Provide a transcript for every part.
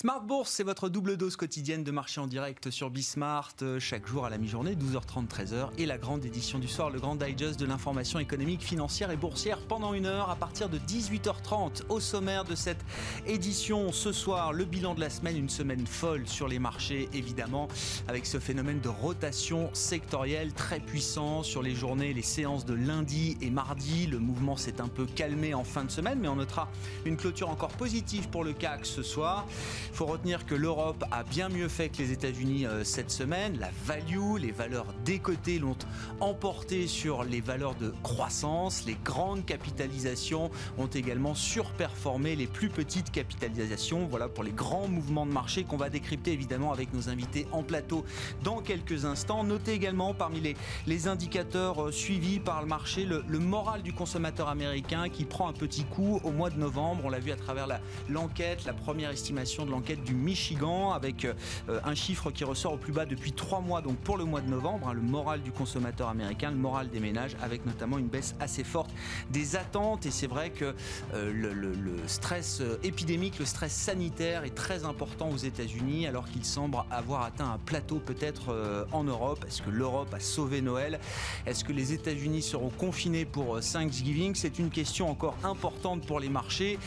Smart Bourse, c'est votre double dose quotidienne de marché en direct sur Bismart, euh, chaque jour à la mi-journée, 12h30, 13h, et la grande édition du soir, le grand digest de l'information économique, financière et boursière pendant une heure à partir de 18h30. Au sommaire de cette édition, ce soir, le bilan de la semaine, une semaine folle sur les marchés, évidemment, avec ce phénomène de rotation sectorielle très puissant sur les journées, les séances de lundi et mardi. Le mouvement s'est un peu calmé en fin de semaine, mais on notera une clôture encore positive pour le CAC ce soir. Il faut retenir que l'Europe a bien mieux fait que les États-Unis euh, cette semaine. La value, les valeurs décotées l'ont emporté sur les valeurs de croissance. Les grandes capitalisations ont également surperformé les plus petites capitalisations. Voilà pour les grands mouvements de marché qu'on va décrypter évidemment avec nos invités en plateau dans quelques instants. Notez également parmi les, indicateurs euh, suivis par le marché le, moral du consommateur américain qui prend un petit coup au mois de novembre. On l'a vu à travers l'enquête, la première estimation de l'enquête du Michigan avec euh, un chiffre qui ressort au plus bas depuis trois mois, donc pour le mois de novembre, hein, le moral du consommateur américain, le moral des ménages, avec notamment une baisse assez forte des attentes. Et c'est vrai que euh, le, le, stress euh, épidémique, le stress sanitaire est très important aux États-Unis, alors qu'il semble avoir atteint un plateau peut-être en Europe. Est-ce que l'Europe a sauvé Noël? Est-ce que les États-Unis seront confinés pour Thanksgiving? C'est une question encore importante pour les marchés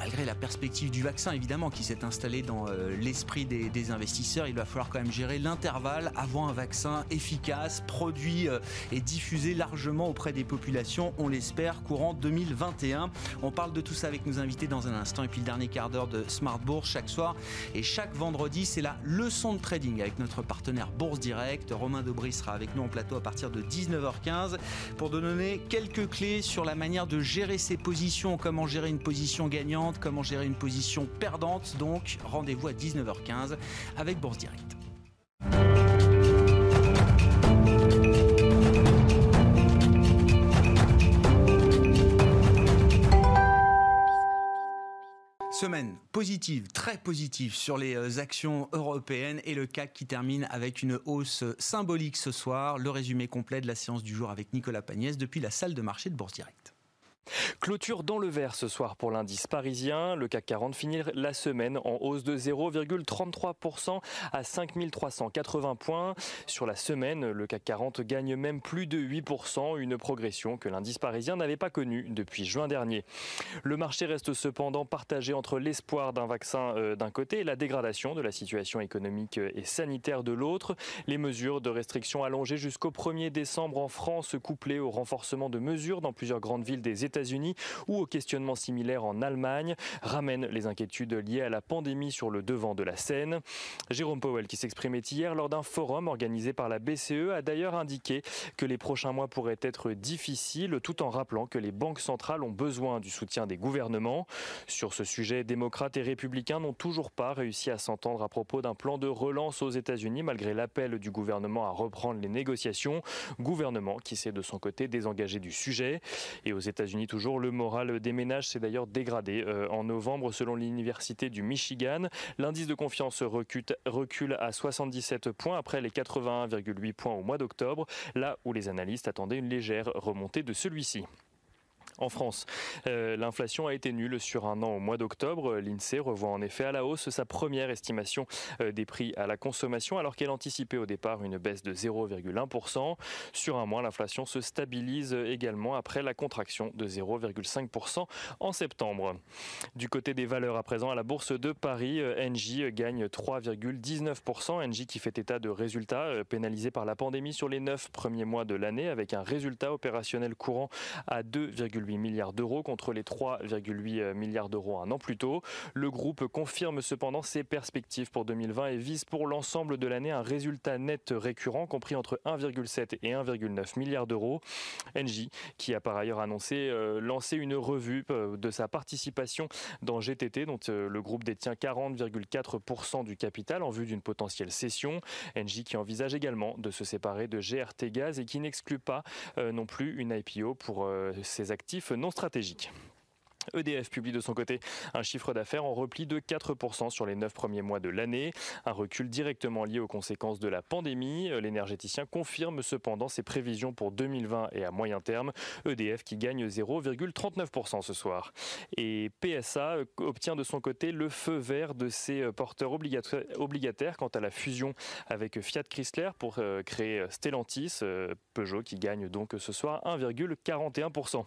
malgré la perspective du vaccin évidemment qui s'est installé dans euh, l'esprit des, des, investisseurs, il va falloir quand même gérer l'intervalle avant un vaccin efficace, produit euh, et diffusé largement auprès des populations, on l'espère, courant 2021. On parle de tout ça avec nos invités dans un instant et puis le dernier quart d'heure de Smart Bourse chaque soir et chaque vendredi, c'est la leçon de trading avec notre partenaire Bourse Direct. Romain Dobry sera avec nous en plateau à partir de 19h15 pour donner quelques clés sur la manière de gérer ses positions, comment gérer une position gagnante comment gérer une position perdante. Donc rendez-vous à 19h15 avec Bourse Direct. Semaine positive, très positive sur les actions européennes et le CAC qui termine avec une hausse symbolique ce soir. Le résumé complet de la séance du jour avec Nicolas Pagnès depuis la salle de marché de Bourse Direct. Clôture dans le vert ce soir pour l'indice parisien. Le CAC 40 finit la semaine en hausse de 0,33% à 5380 points. Sur la semaine, le CAC 40 gagne même plus de 8%, une progression que l'indice parisien n'avait pas connue depuis juin dernier. Le marché reste cependant partagé entre l'espoir d'un vaccin euh, d'un côté et la dégradation de la situation économique et sanitaire de l'autre. Les mesures de restriction allongées jusqu'au 1er décembre en France, couplées au renforcement de mesures dans plusieurs grandes villes des États-Unis ou au questionnement similaire en Allemagne ramènent les inquiétudes liées à la pandémie sur le devant de la scène. Jérôme Powell, qui s'exprimait hier lors d'un forum organisé par la BCE, a d'ailleurs indiqué que les prochains mois pourraient être difficiles, tout en rappelant que les banques centrales ont besoin du soutien des gouvernements. Sur ce sujet, démocrates et républicains n'ont toujours pas réussi à s'entendre à propos d'un plan de relance aux États-Unis, malgré l'appel du gouvernement à reprendre les négociations. Gouvernement qui s'est de son côté désengagé du sujet. Et aux États-Unis, toujours, le moral des ménages s'est d'ailleurs dégradé euh, en novembre selon l'université du Michigan. L'indice de confiance recule, recule à 77 points après les 81,8 points au mois d'octobre, là où les analystes attendaient une légère remontée de celui-ci. En France, euh, l'inflation a été nulle sur un an au mois d'octobre. L'INSEE revoit en effet à la hausse sa première estimation euh, des prix à la consommation alors qu'elle anticipait au départ une baisse de 0,1%. Sur un mois, l'inflation se stabilise également après la contraction de 0,5% en septembre. Du côté des valeurs à présent à la bourse de Paris, Engie gagne 3,19%. Engie qui fait état de résultats euh, pénalisés par la pandémie sur les 9 premiers mois de l'année avec un résultat opérationnel courant à 2,8 milliards d'euros contre les 3,8 milliards d'euros un an plus tôt. Le groupe confirme cependant ses perspectives pour 2020 et vise pour l'ensemble de l'année un résultat net récurrent compris entre 1,7 et 1,9 milliards d'euros. Engie qui a par ailleurs annoncé euh, lancer une revue euh, de sa participation dans GTT dont euh, le groupe détient 40,4% du capital en vue d'une potentielle cession. Engie qui envisage également de se séparer de GRT Gaz et qui n'exclut pas non plus une IPO pour ses non stratégiques. EDF publie de son côté un chiffre d'affaires en repli de 4% sur les 9 premiers mois de l'année, un recul directement lié aux conséquences de la pandémie. L'énergéticien confirme cependant ses prévisions pour 2020 et à moyen terme. EDF qui gagne 0,39% ce soir. Et PSA obtient de son côté le feu vert de ses porteurs obligataires quant à la fusion avec Fiat Chrysler pour euh, créer Stellantis, euh, Peugeot qui gagne donc ce soir 1,41%.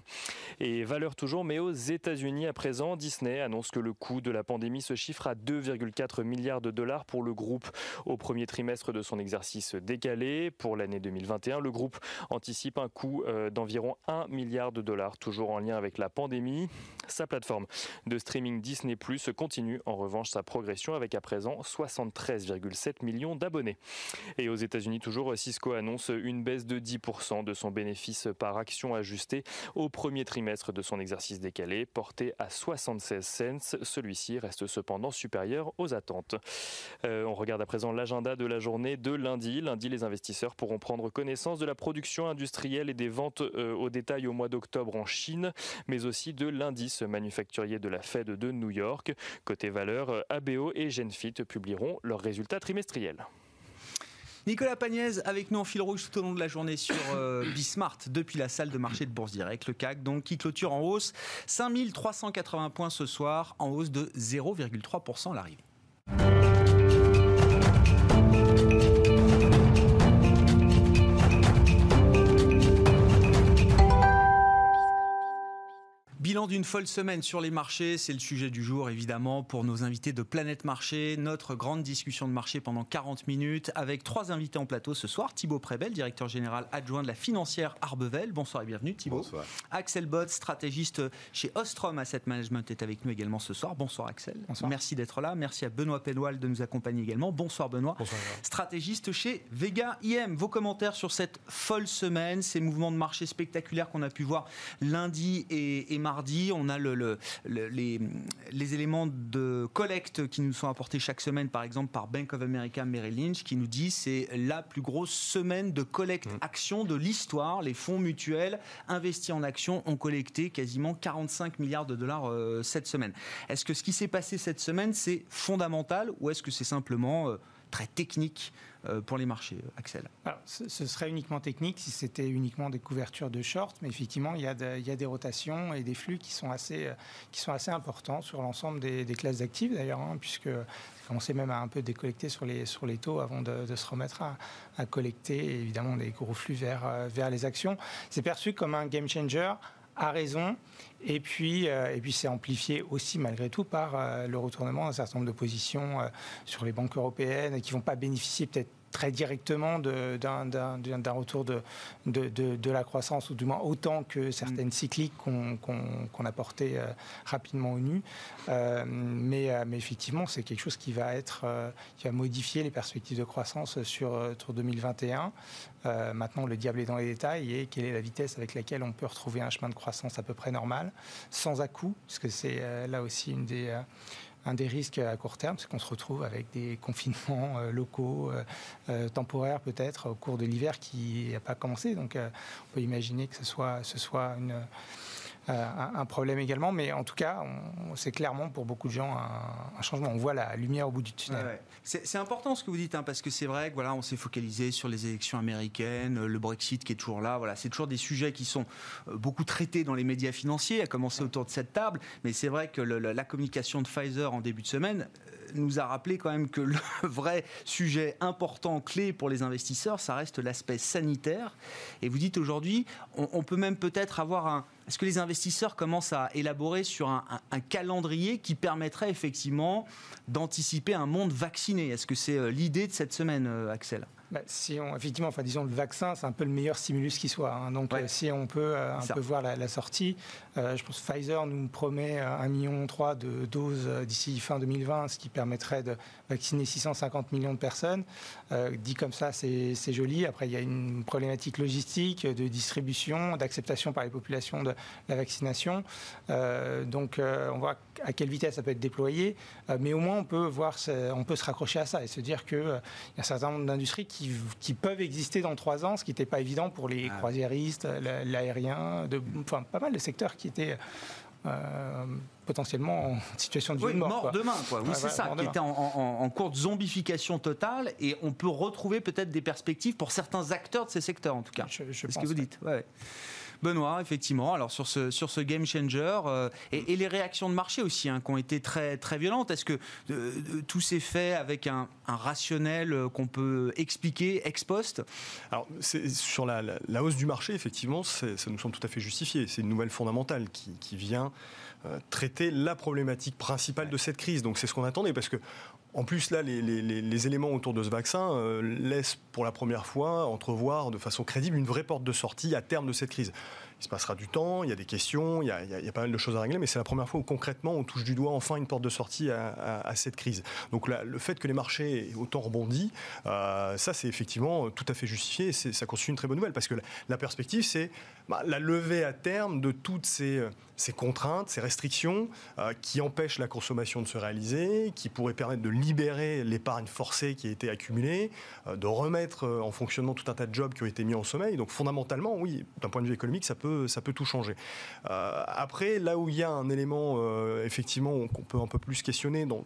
Et valeur toujours, mais aux États-Unis à présent, Disney annonce que le coût de la pandémie se chiffre à 2,4 milliards de dollars pour le groupe au premier trimestre de son exercice décalé. Pour l'année 2021, le groupe anticipe un coût euh, d'environ 1 milliard de dollars, toujours en lien avec la pandémie. Sa plateforme de streaming Disney Plus continue en revanche sa progression avec à présent 73,7 millions d'abonnés. Et aux États-Unis, toujours, Cisco annonce une baisse de 10% de son bénéfice par action ajusté au premier trimestre de son exercice décalé, porté à 76 cents. Celui-ci reste cependant supérieur aux attentes. Euh, on regarde à présent l'agenda de la journée de lundi. Lundi, les investisseurs pourront prendre connaissance de la production industrielle et des ventes euh, au détail au mois d'octobre en Chine, mais aussi de l'indice manufacturier de la Fed de New York. Côté valeur, ABO et Genfit publieront leurs résultats trimestriels. Nicolas Pagnès avec nous en fil rouge tout au long de la journée sur euh, Bismart depuis la salle de marché de Bourse Direct, le CAC, donc qui clôture en hausse 5380 points ce soir, en hausse de 0,3% à l'arrivée. Bilan d'une folle semaine sur les marchés, c'est le sujet du jour évidemment pour nos invités de Planète Marché. Notre grande discussion de marché pendant 40 minutes avec trois invités en plateau ce soir. Thibaut Prébel, directeur général adjoint de la financière Arbevel. Bonsoir et bienvenue Thibaut. Bonsoir. Axel Bott, stratégiste chez Ostrom Asset Management est avec nous également ce soir. Bonsoir Axel. Bonsoir. Merci d'être là. Merci à Benoît Penoual de nous accompagner également. Bonsoir Benoît. Bonsoir. Stratégiste chez Vega IM. Vos commentaires sur cette folle semaine, ces mouvements de marché spectaculaires qu'on a pu voir lundi et, et mardi on a le, les, éléments de collecte qui nous sont apportés chaque semaine, par exemple par Bank of America Merrill Lynch, qui nous dit c'est la plus grosse semaine de collecte mmh. action de l'histoire. Les fonds mutuels investis en actions ont collecté quasiment 45 milliards de dollars euh, cette semaine. Est-ce que ce qui s'est passé cette semaine, c'est fondamental ou est-ce que c'est simplement euh, très technique? Pour les marchés, euh, Axel ce, serait uniquement technique si c'était uniquement des couvertures de short, mais effectivement, il y, a des rotations et des flux qui sont assez, euh, importants sur l'ensemble des, classes d'actifs d'ailleurs, hein, puisque on sait même à un peu décollecter sur les, taux avant de, se remettre à, collecter évidemment des gros flux vers les actions. C'est perçu comme un game changer à raison. Et puis, et puis c'est amplifié aussi malgré tout par le retournement d'un certain nombre de positions sur les banques européennes qui vont pas bénéficier peut-être très directement d'un retour de, de, la croissance, ou du moins autant que certaines mm. cycliques qu'on a portées euh, rapidement au nu. Euh, mais, euh, mais, effectivement, c'est quelque chose qui va, être, qui va modifier les perspectives de croissance sur, sur 2021. maintenant, le diable est dans les détails et quelle est la vitesse avec laquelle on peut retrouver un chemin de croissance à peu près normal, sans à-coup, parce que c'est là aussi une des un des risques à court terme, c'est qu'on se retrouve avec des confinements euh, locaux, euh, euh, temporaires peut-être, au cours de l'hiver qui n'a pas commencé. Donc on peut imaginer que ce soit, une un, problème également. Mais en tout cas, c'est clairement pour beaucoup de gens un, changement. On voit la lumière au bout du tunnel. C'est important ce que vous dites, hein, parce que c'est vrai que voilà, on s'est focalisé sur les élections américaines, le Brexit qui est toujours là. Voilà, c'est toujours des sujets qui sont euh, beaucoup traités dans les médias financiers, à commencer autour de cette table. Mais c'est vrai que la communication de Pfizer en début de semaine nous a rappelé quand même que le vrai sujet important, clé pour les investisseurs, ça reste l'aspect sanitaire. Et vous dites aujourd'hui, on, peut même peut-être avoir un... Est-ce que les investisseurs commencent à élaborer sur un, calendrier qui permettrait effectivement d'anticiper un monde vacciné? Est-ce que c'est euh, l'idée de cette semaine, euh, Axel? Bah, si on, effectivement, enfin, disons, le vaccin, c'est un peu le meilleur stimulus qui soit. Hein. Donc, euh, si on peut un peu voir la, sortie, je pense que Pfizer nous promet 1,3 million de doses d'ici fin 2020, ce qui permettrait de vacciner 650 millions de personnes. dit comme ça, c'est joli. Après, il y a une problématique logistique, de distribution, d'acceptation par les populations de la vaccination. donc, on voit à quelle vitesse ça peut être déployé, mais au moins, on peut, voir, on peut se raccrocher à ça et se dire qu'il y a un certain nombre d'industries qui qui, peuvent exister dans trois ans, ce qui n'était pas évident pour les ah croisiéristes, l'aérien, enfin pas mal de secteurs qui étaient potentiellement en situation de oui, mort, demain. Quoi. Oui, c'est ça, qui était en, en, cours de zombification totale, et on peut retrouver peut-être des perspectives pour certains acteurs de ces secteurs, en tout cas. Je, c'est ce que vous dites. Ouais. Benoît, effectivement, alors sur ce, sur ce game changer, euh, et, les réactions de marché aussi, hein, qui ont été très, très violentes. Est-ce que euh, tout s'est fait avec un, rationnel euh, qu'on peut expliquer ex post Alors, sur la, hausse du marché, effectivement, ça nous semble tout à fait justifié. C'est une nouvelle fondamentale qui, qui vient traiter la problématique principale de cette crise. Donc c'est ce qu'on attendait, parce que en plus, là, les, éléments autour de ce vaccin euh, laissent pour la première fois entrevoir de façon crédible une vraie porte de sortie à terme de cette crise il se passera du temps, il y a des questions, il y a, pas mal de choses à régler, mais c'est la première fois où concrètement on touche du doigt enfin une porte de sortie à, cette crise. Donc le fait que les marchés aient autant rebondi, euh, ça c'est effectivement tout à fait justifié ça constitue une très bonne nouvelle parce que la, perspective c'est bah, la levée à terme de toutes ces, contraintes, ces restrictions euh, qui empêchent la consommation de se réaliser, qui pourraient permettre de libérer l'épargne forcée qui a été accumulée, euh, de remettre en fonctionnement tout un tas de jobs qui ont été mis en sommeil. Donc fondamentalement, oui, d'un point de vue économique, ça peut ça peut tout changer. Euh, après, là où il y a un élément, euh, effectivement, qu'on peut un peu plus questionner, dans,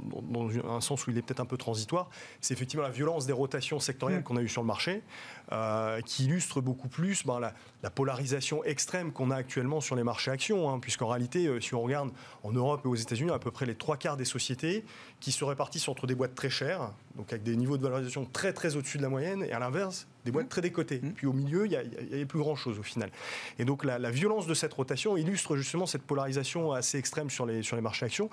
un sens où il est peut-être un peu transitoire, c'est effectivement la violence des rotations sectorielles mm. qu'on a eues sur le marché, euh, qui illustre beaucoup plus ben, la, polarisation extrême qu'on a actuellement sur les marchés actions, hein, puisqu'en réalité, si on regarde en Europe et aux États-Unis, à peu près les trois quarts des sociétés qui se répartissent entre des boîtes très chères, donc avec des niveaux de valorisation très très au-dessus de la moyenne, et à l'inverse, des boîtes mmh. très décotées. Mmh. Puis au milieu, il n'y avait plus grand-chose au final. Et donc la, la, violence de cette rotation illustre justement cette polarisation assez extrême sur les, sur les marchés actions.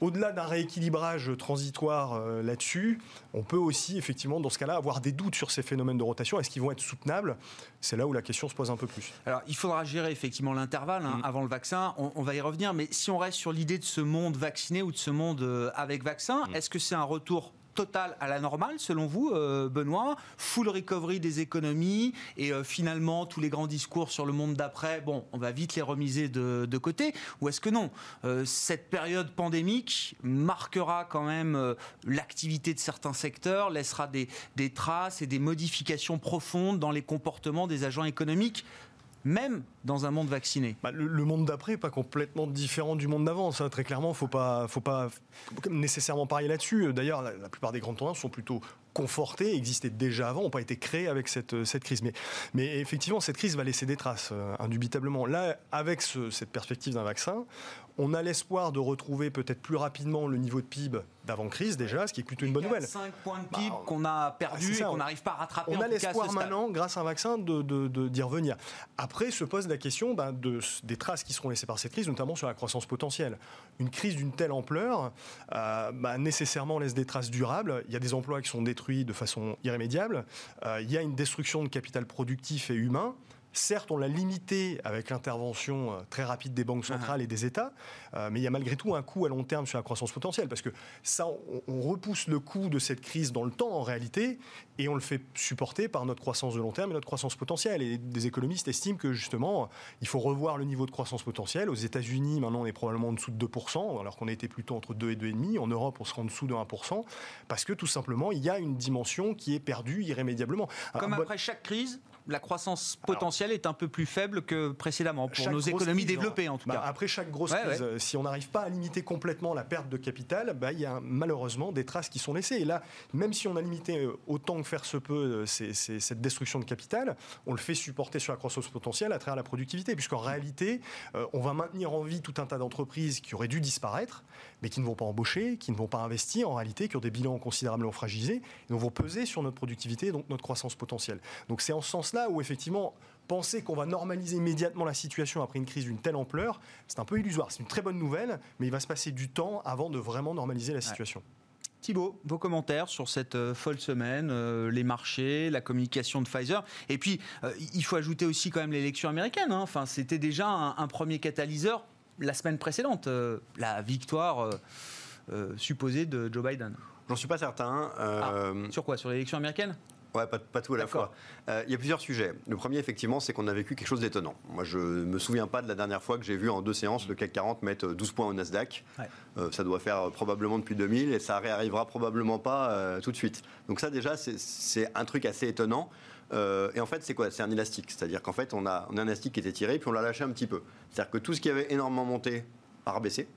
Au-delà d'un rééquilibrage transitoire euh, là-dessus, on peut aussi, effectivement, dans ce cas-là, avoir des doutes sur ces phénomènes de rotation. Est-ce qu'ils vont être soutenables? C'est là où la question se pose un peu plus. Alors, il faudra gérer effectivement l'intervalle hein, mm. avant le vaccin. On, va y revenir. Mais si on reste sur l'idée de ce monde vacciné ou de ce monde euh, avec vaccin, mm. est-ce que c'est un retour total à la normale, selon vous, euh, Benoît Full recovery des économies et euh, finalement tous les grands discours sur le monde d'après, on va vite les remiser de, côté Ou est-ce que non euh, Cette période pandémique marquera quand même l'activité de certains secteurs, laissera des traces et des modifications profondes dans les comportements des agents économiques même dans un monde vacciné bah, le, monde d'après n'est pas complètement différent du monde d'avant. Ça, très clairement, il ne faut pas, nécessairement parier là-dessus. D'ailleurs, la, plupart des grandes tendances sont plutôt confortées, existaient déjà avant, n'ont pas été créées avec cette, cette crise. Mais, mais, effectivement, cette crise va laisser des traces, euh, indubitablement. Là, avec cette perspective d'un vaccin, on a l'espoir de retrouver peut-être plus rapidement le niveau de PIB d'avant-crise déjà, ce qui est plutôt une bonne nouvelle. 5 points de PIB bah, qu'on a perdu et qu'on n'arrive pas à rattraper. On a l'espoir maintenant, grâce à un vaccin, d'y de, de, revenir. Après se pose la question bah, de, des traces qui seront laissées par cette crise, notamment sur la croissance potentielle. Une crise d'une telle ampleur, euh, bah, nécessairement laisse des traces durables. Il y a des emplois qui sont détruits de façon irrémédiable. Euh, il y a une destruction de capital productif et humain. Certes, on l'a limité avec l'intervention euh, très rapide des banques centrales uh-huh. et des États, euh, mais il y a malgré tout un coût à long terme sur la croissance potentielle, parce que ça, on, repousse le coût de cette crise dans le temps en réalité, et on le fait supporter par notre croissance de long terme et notre croissance potentielle. Et des économistes estiment que justement, il faut revoir le niveau de croissance potentielle. Aux États-Unis, maintenant, on est probablement en dessous de 2%, alors qu'on était plutôt entre 2 et 2,5%. En Europe, on sera en dessous de 1%, parce que tout simplement, il y a une dimension qui est perdue irrémédiablement. Comme après chaque crise, la croissance potentielle est un peu plus faible que précédemment pour nos économies développées en tout bah, cas. Après chaque grosse crise, si on n'arrive pas à limiter complètement la perte de capital, bah, il y a malheureusement des traces qui sont laissées. Et là, même si on a limité euh, autant que faire se peut euh, cette destruction de capital, on le fait supporter sur la croissance potentielle à travers la productivité, puisqu'en réalité, euh, on va maintenir en vie tout un tas d'entreprises qui auraient dû disparaître, mais qui ne vont pas embaucher, qui ne vont pas investir en réalité, qui ont des bilans considérablement fragilisés, et donc vont peser sur notre productivité, donc notre croissance potentielle. Donc c'est en ce sens-là où effectivement penser qu'on va normaliser immédiatement la situation après une crise d'une telle ampleur, c'est un peu illusoire. C'est une très bonne nouvelle, mais il va se passer du temps avant de vraiment normaliser la situation. Thibault, vos commentaires sur cette euh, folle semaine, euh, les marchés, la communication de Pfizer. Et puis, euh, il faut ajouter aussi quand même l'élection américaine. Hein. Enfin, c'était déjà un, premier catalyseur la semaine précédente, la victoire supposée de Joe Biden. J'en suis pas certain. Ah, sur quoi? Sur l'élection américaine? Ouais, pas, tout à la fois. Euh, il y a plusieurs sujets. Le premier, effectivement, c'est qu'on a vécu quelque chose d'étonnant. Moi, je ne me souviens pas de la dernière fois que j'ai vu en deux séances le CAC 40 mettre 12 points au Nasdaq. Euh, ça doit faire probablement depuis 2000 et ça réarrivera probablement pas euh, tout de suite. Donc ça, déjà, c'est un truc assez étonnant. Et en fait, c'est quoi? C'est un élastique. C'est-à-dire qu'en fait, on a, un élastique qui était tiré, puis on l'a lâché un petit peu. C'est-à-dire que tout ce qui avait énormément monté a rebaissé.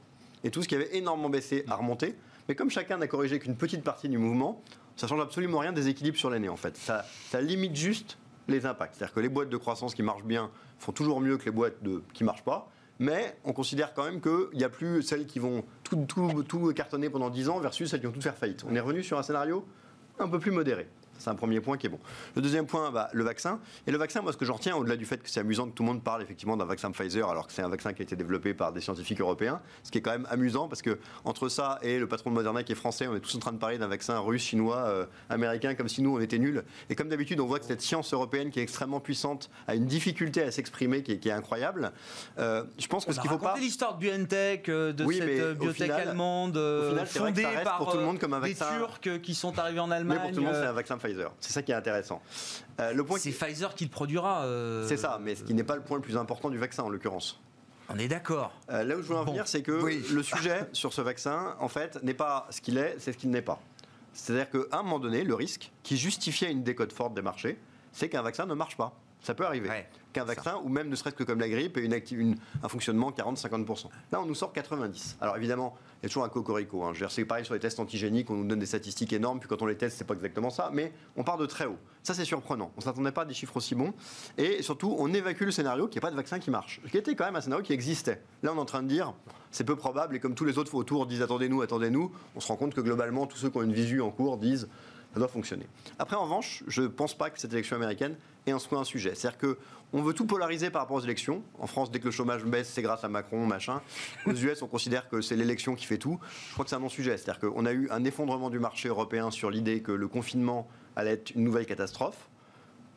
Et tout ce qui avait énormément baissé a remonté. Mais comme chacun n'a corrigé qu'une petite partie du mouvement, ça change absolument rien des équilibres sur l'année en fait. Ça, limite juste les impacts. C'est-à-dire que les boîtes de croissance qui marchent bien font toujours mieux que les boîtes qui ne marchent pas. Mais on considère quand même qu'il n'y a plus celles qui vont tout, tout, tout cartonner pendant 10 ans versus celles qui vont tout faire faillite. On est revenu sur un scénario un peu plus modéré. C'est un premier point qui est bon. Le deuxième point, bah, le vaccin. Et le vaccin, moi, ce que j'en retiens, au-delà du fait que c'est amusant que tout le monde parle effectivement d'un vaccin Pfizer, alors que c'est un vaccin qui a été développé par des scientifiques européens, ce qui est quand même amusant parce que entre ça et le patron de Moderna qui est français, on est tous en train de parler d'un vaccin russe, chinois, euh, américain, comme si nous on était nuls. Et comme d'habitude, on voit que cette science européenne qui est extrêmement puissante a une difficulté à s'exprimer qui est, incroyable. Euh, je pense que ce qu'il faut pas. l'histoire de BioNTech, euh, de cette biotech allemande, fondée par pour tout le monde comme un vaccin... des Turcs qui sont arrivés en Allemagne. Mais pour tout le monde, c'est un vaccin Pfizer. C'est ça qui est intéressant. Euh, le point c'est Pfizer qui le produira. Euh, c'est ça, mais ce qui n'est pas le point le plus important du vaccin en l'occurrence. On est d'accord. Euh, là où je veux en venir, c'est que le sujet sur ce vaccin, en fait, n'est pas ce qu'il est, c'est ce qu'il n'est pas. C'est-à-dire qu'à un moment donné, le risque qui justifiait une décote forte des marchés, c'est qu'un vaccin ne marche pas. Ça peut arriver. Qu'un vaccin, ou même ne serait-ce que comme la grippe, ait une, un fonctionnement 40-50%. Là, on nous sort 90. Alors évidemment, il y a toujours un cocorico. Hein. C'est pareil sur les tests antigéniques, on nous donne des statistiques énormes, puis quand on les teste, c'est pas exactement ça, mais on part de très haut. Ça, c'est surprenant. On ne s'attendait pas à des chiffres aussi bons. Et surtout, on évacue le scénario qu'il n'y a pas de vaccin qui marche. Ce qui était quand même un scénario qui existait. Là, on est en train de dire, c'est peu probable, et comme tous les autres autour disent attendez-nous, attendez-nous, on se rend compte que globalement, tous ceux qui ont une visu en cours disent ça doit fonctionner. Après, en revanche, je ne pense pas que cette élection américaine ait un, soit un sujet. C'est-à-dire qu'on veut tout polariser par rapport aux élections. En France, dès que le chômage baisse, c'est grâce à Macron, machin. Aux US, on considère que c'est l'élection qui fait tout. Je crois que c'est un non-sujet. C'est-à-dire qu'on a eu un effondrement du marché européen sur l'idée que le confinement allait être une nouvelle catastrophe.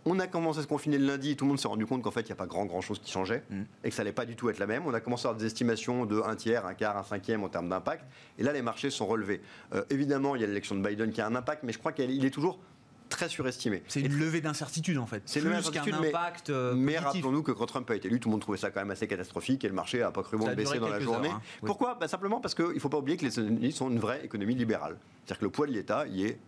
On a commencé à se confiner le lundi, tout le monde s'est rendu compte qu'en fait, il n'y a pas grand, grand chose qui changeait mm. et que ça n'allait pas du tout être la même. On a commencé à avoir des estimations de un tiers, un quart, un cinquième en termes d'impact. Et là, les marchés sont relevés. Euh, évidemment, il y a l'élection de Biden qui a un impact, mais je crois qu'il est toujours très surestimé. C'est une levée d'incertitude en fait. C'est une levée qu'un impact. Euh, mais, rappelons-nous que quand Trump a été élu, tout le monde trouvait ça quand même assez catastrophique et le marché n'a pas cru bon baisser dans la journée. Hein. Pourquoi? Bah, Simplement parce qu'il ne faut pas oublier que les États-Unis sont une vraie économie libérale. C'est-à-dire que le poids de l'État y est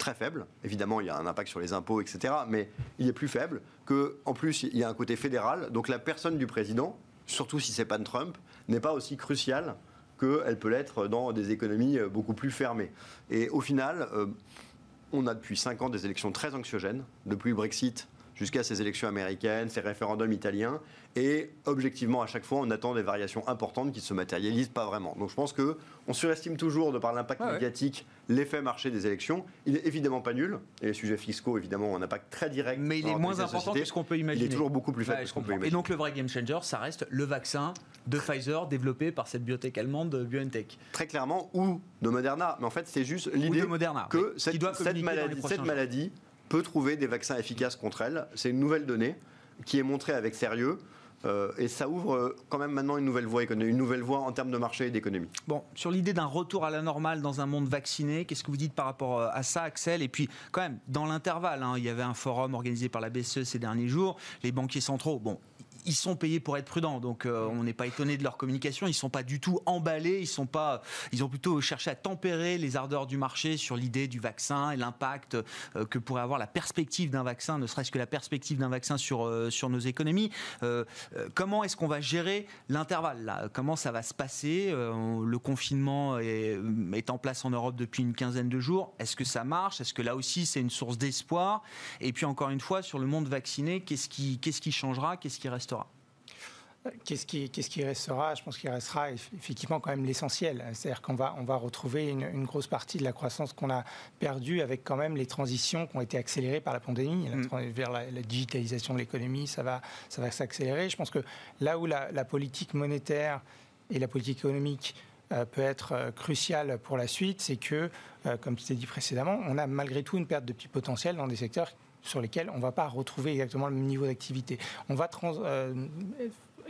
très faible. Évidemment, il y a un impact sur les impôts, etc. Mais il est plus faible que, en plus, il y a un côté fédéral. Donc la personne du président, surtout si c'est pas Trump, n'est pas aussi cruciale qu'elle peut l'être dans des économies euh, beaucoup plus fermées. Et au final, euh, on a depuis 5 ans des élections très anxiogènes. Depuis le Brexit, jusqu'à ces élections américaines, ces référendums italiens. Et objectivement, à chaque fois, on attend des variations importantes qui ne se matérialisent pas vraiment. Donc je pense qu'on surestime toujours, de par l'impact médiatique, l'effet marché des élections. Il n'est évidemment pas nul. Et les sujets fiscaux, évidemment, ont un impact très direct. Mais il est moins important que ce qu'on peut imaginer. Il est toujours beaucoup plus faible que ce qu'on peut imaginer. Et donc le vrai game changer, ça reste le vaccin de Pfizer développé par cette biotech allemande BioNTech. Très clairement, ou de Moderna. Mais en fait, c'est juste l'idée que cette maladie peut trouver des vaccins efficaces contre elle. C'est une nouvelle donnée qui est montrée avec sérieux. Euh, et ça ouvre euh, quand même maintenant une nouvelle voie, une nouvelle voie en termes de marché et d'économie. Bon, sur l'idée d'un retour à la normale dans un monde vacciné, qu'est-ce que vous dites par rapport euh, à ça, Axel? Et puis, quand même, dans l'intervalle, hein, il y avait un forum organisé par la BCE ces derniers jours. Les banquiers centraux, bon, ils sont payés pour être prudents, donc euh, on n'est pas étonné de leur communication. Ils sont pas du tout emballés, ils sont pas, ils ont plutôt cherché à tempérer les ardeurs du marché sur l'idée du vaccin et l'impact euh, que pourrait avoir la perspective d'un vaccin, ne serait-ce que la perspective d'un vaccin sur euh, sur nos économies. comment est-ce qu'on va gérer l'intervalle Comment ça va se passer? Le confinement est, est, en place en Europe depuis une quinzaine de jours. Est-ce que ça marche? Est-ce que là aussi c'est une source d'espoir? Et puis encore une fois sur le monde vacciné, qu'est-ce qui qu'est-ce qui changera? Qu'est-ce qui restera Qu'est-ce qui, qu'est-ce qui, restera? Je pense qu'il restera effectivement quand même l'essentiel. C'est-à-dire qu'on va, on va retrouver une, grosse partie de la croissance qu'on a perdue avec quand même les transitions qui ont été accélérées par la pandémie. Mm. Vers la, digitalisation de l'économie, ça va, ça va s'accélérer. Je pense que là où la, politique monétaire et la politique économique euh, peut être euh, cruciale pour la suite, c'est que, euh, comme tu t'es dit précédemment, on a malgré tout une perte de petit potentiel dans des secteurs sur lesquels on ne va pas retrouver exactement le même niveau d'activité. On va euh,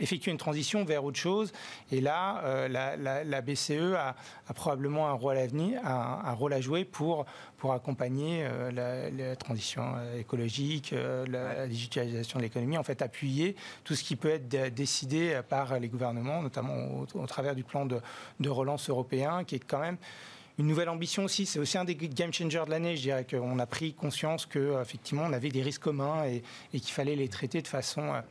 effectuer une transition vers autre chose. Et là, euh, la, BCE a, probablement un rôle à, venir, un, rôle à jouer pour, pour accompagner euh, la, transition écologique, la, digitalisation de l'économie, en fait appuyer tout ce qui peut être décidé par les gouvernements, notamment au, travers du plan de, de relance européen, qui est quand même une nouvelle ambition aussi. C'est aussi un des game changers de l'année. Je dirais qu'on a pris conscience qu'effectivement, on avait des risques communs et, qu'il fallait les traiter de façon euh,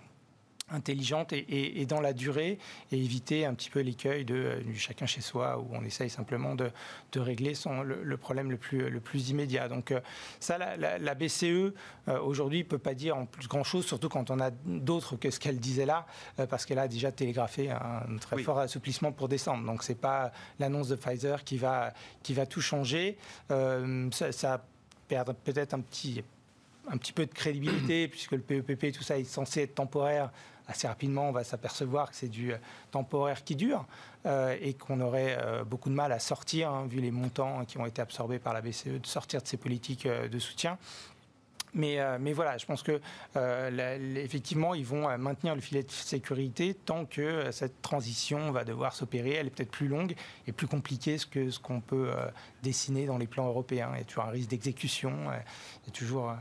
intelligente et, dans la durée et éviter un petit peu l'écueil de, du chacun chez soi où on essaye simplement de, régler son, le, problème le plus, le plus immédiat. Donc euh, ça, la, BCE euh, aujourd'hui ne peut pas dire en plus grand chose, surtout quand on a d'autres que ce qu'elle disait là, euh, parce qu'elle a déjà télégraphé un très fort assouplissement pour décembre. Donc c'est pas l'annonce de Pfizer qui va, qui va tout changer. ça, ça perdre peut-être un petit un petit peu de crédibilité, puisque le PEPP, tout ça est censé être temporaire assez rapidement, on va s'apercevoir que c'est du euh, temporaire qui dure euh, et qu'on aurait euh, beaucoup de mal à sortir, hein, vu les montants qui ont été absorbés par la BCE, de sortir de ces politiques de soutien. Mais, mais, voilà, je pense que effectivement, ils vont maintenir le filet de sécurité tant que cette transition va devoir s'opérer. Elle est peut-être plus longue et plus compliquée que ce qu'on peut dessiner dans les plans européens. Il y a toujours un risque d'exécution, il y a toujours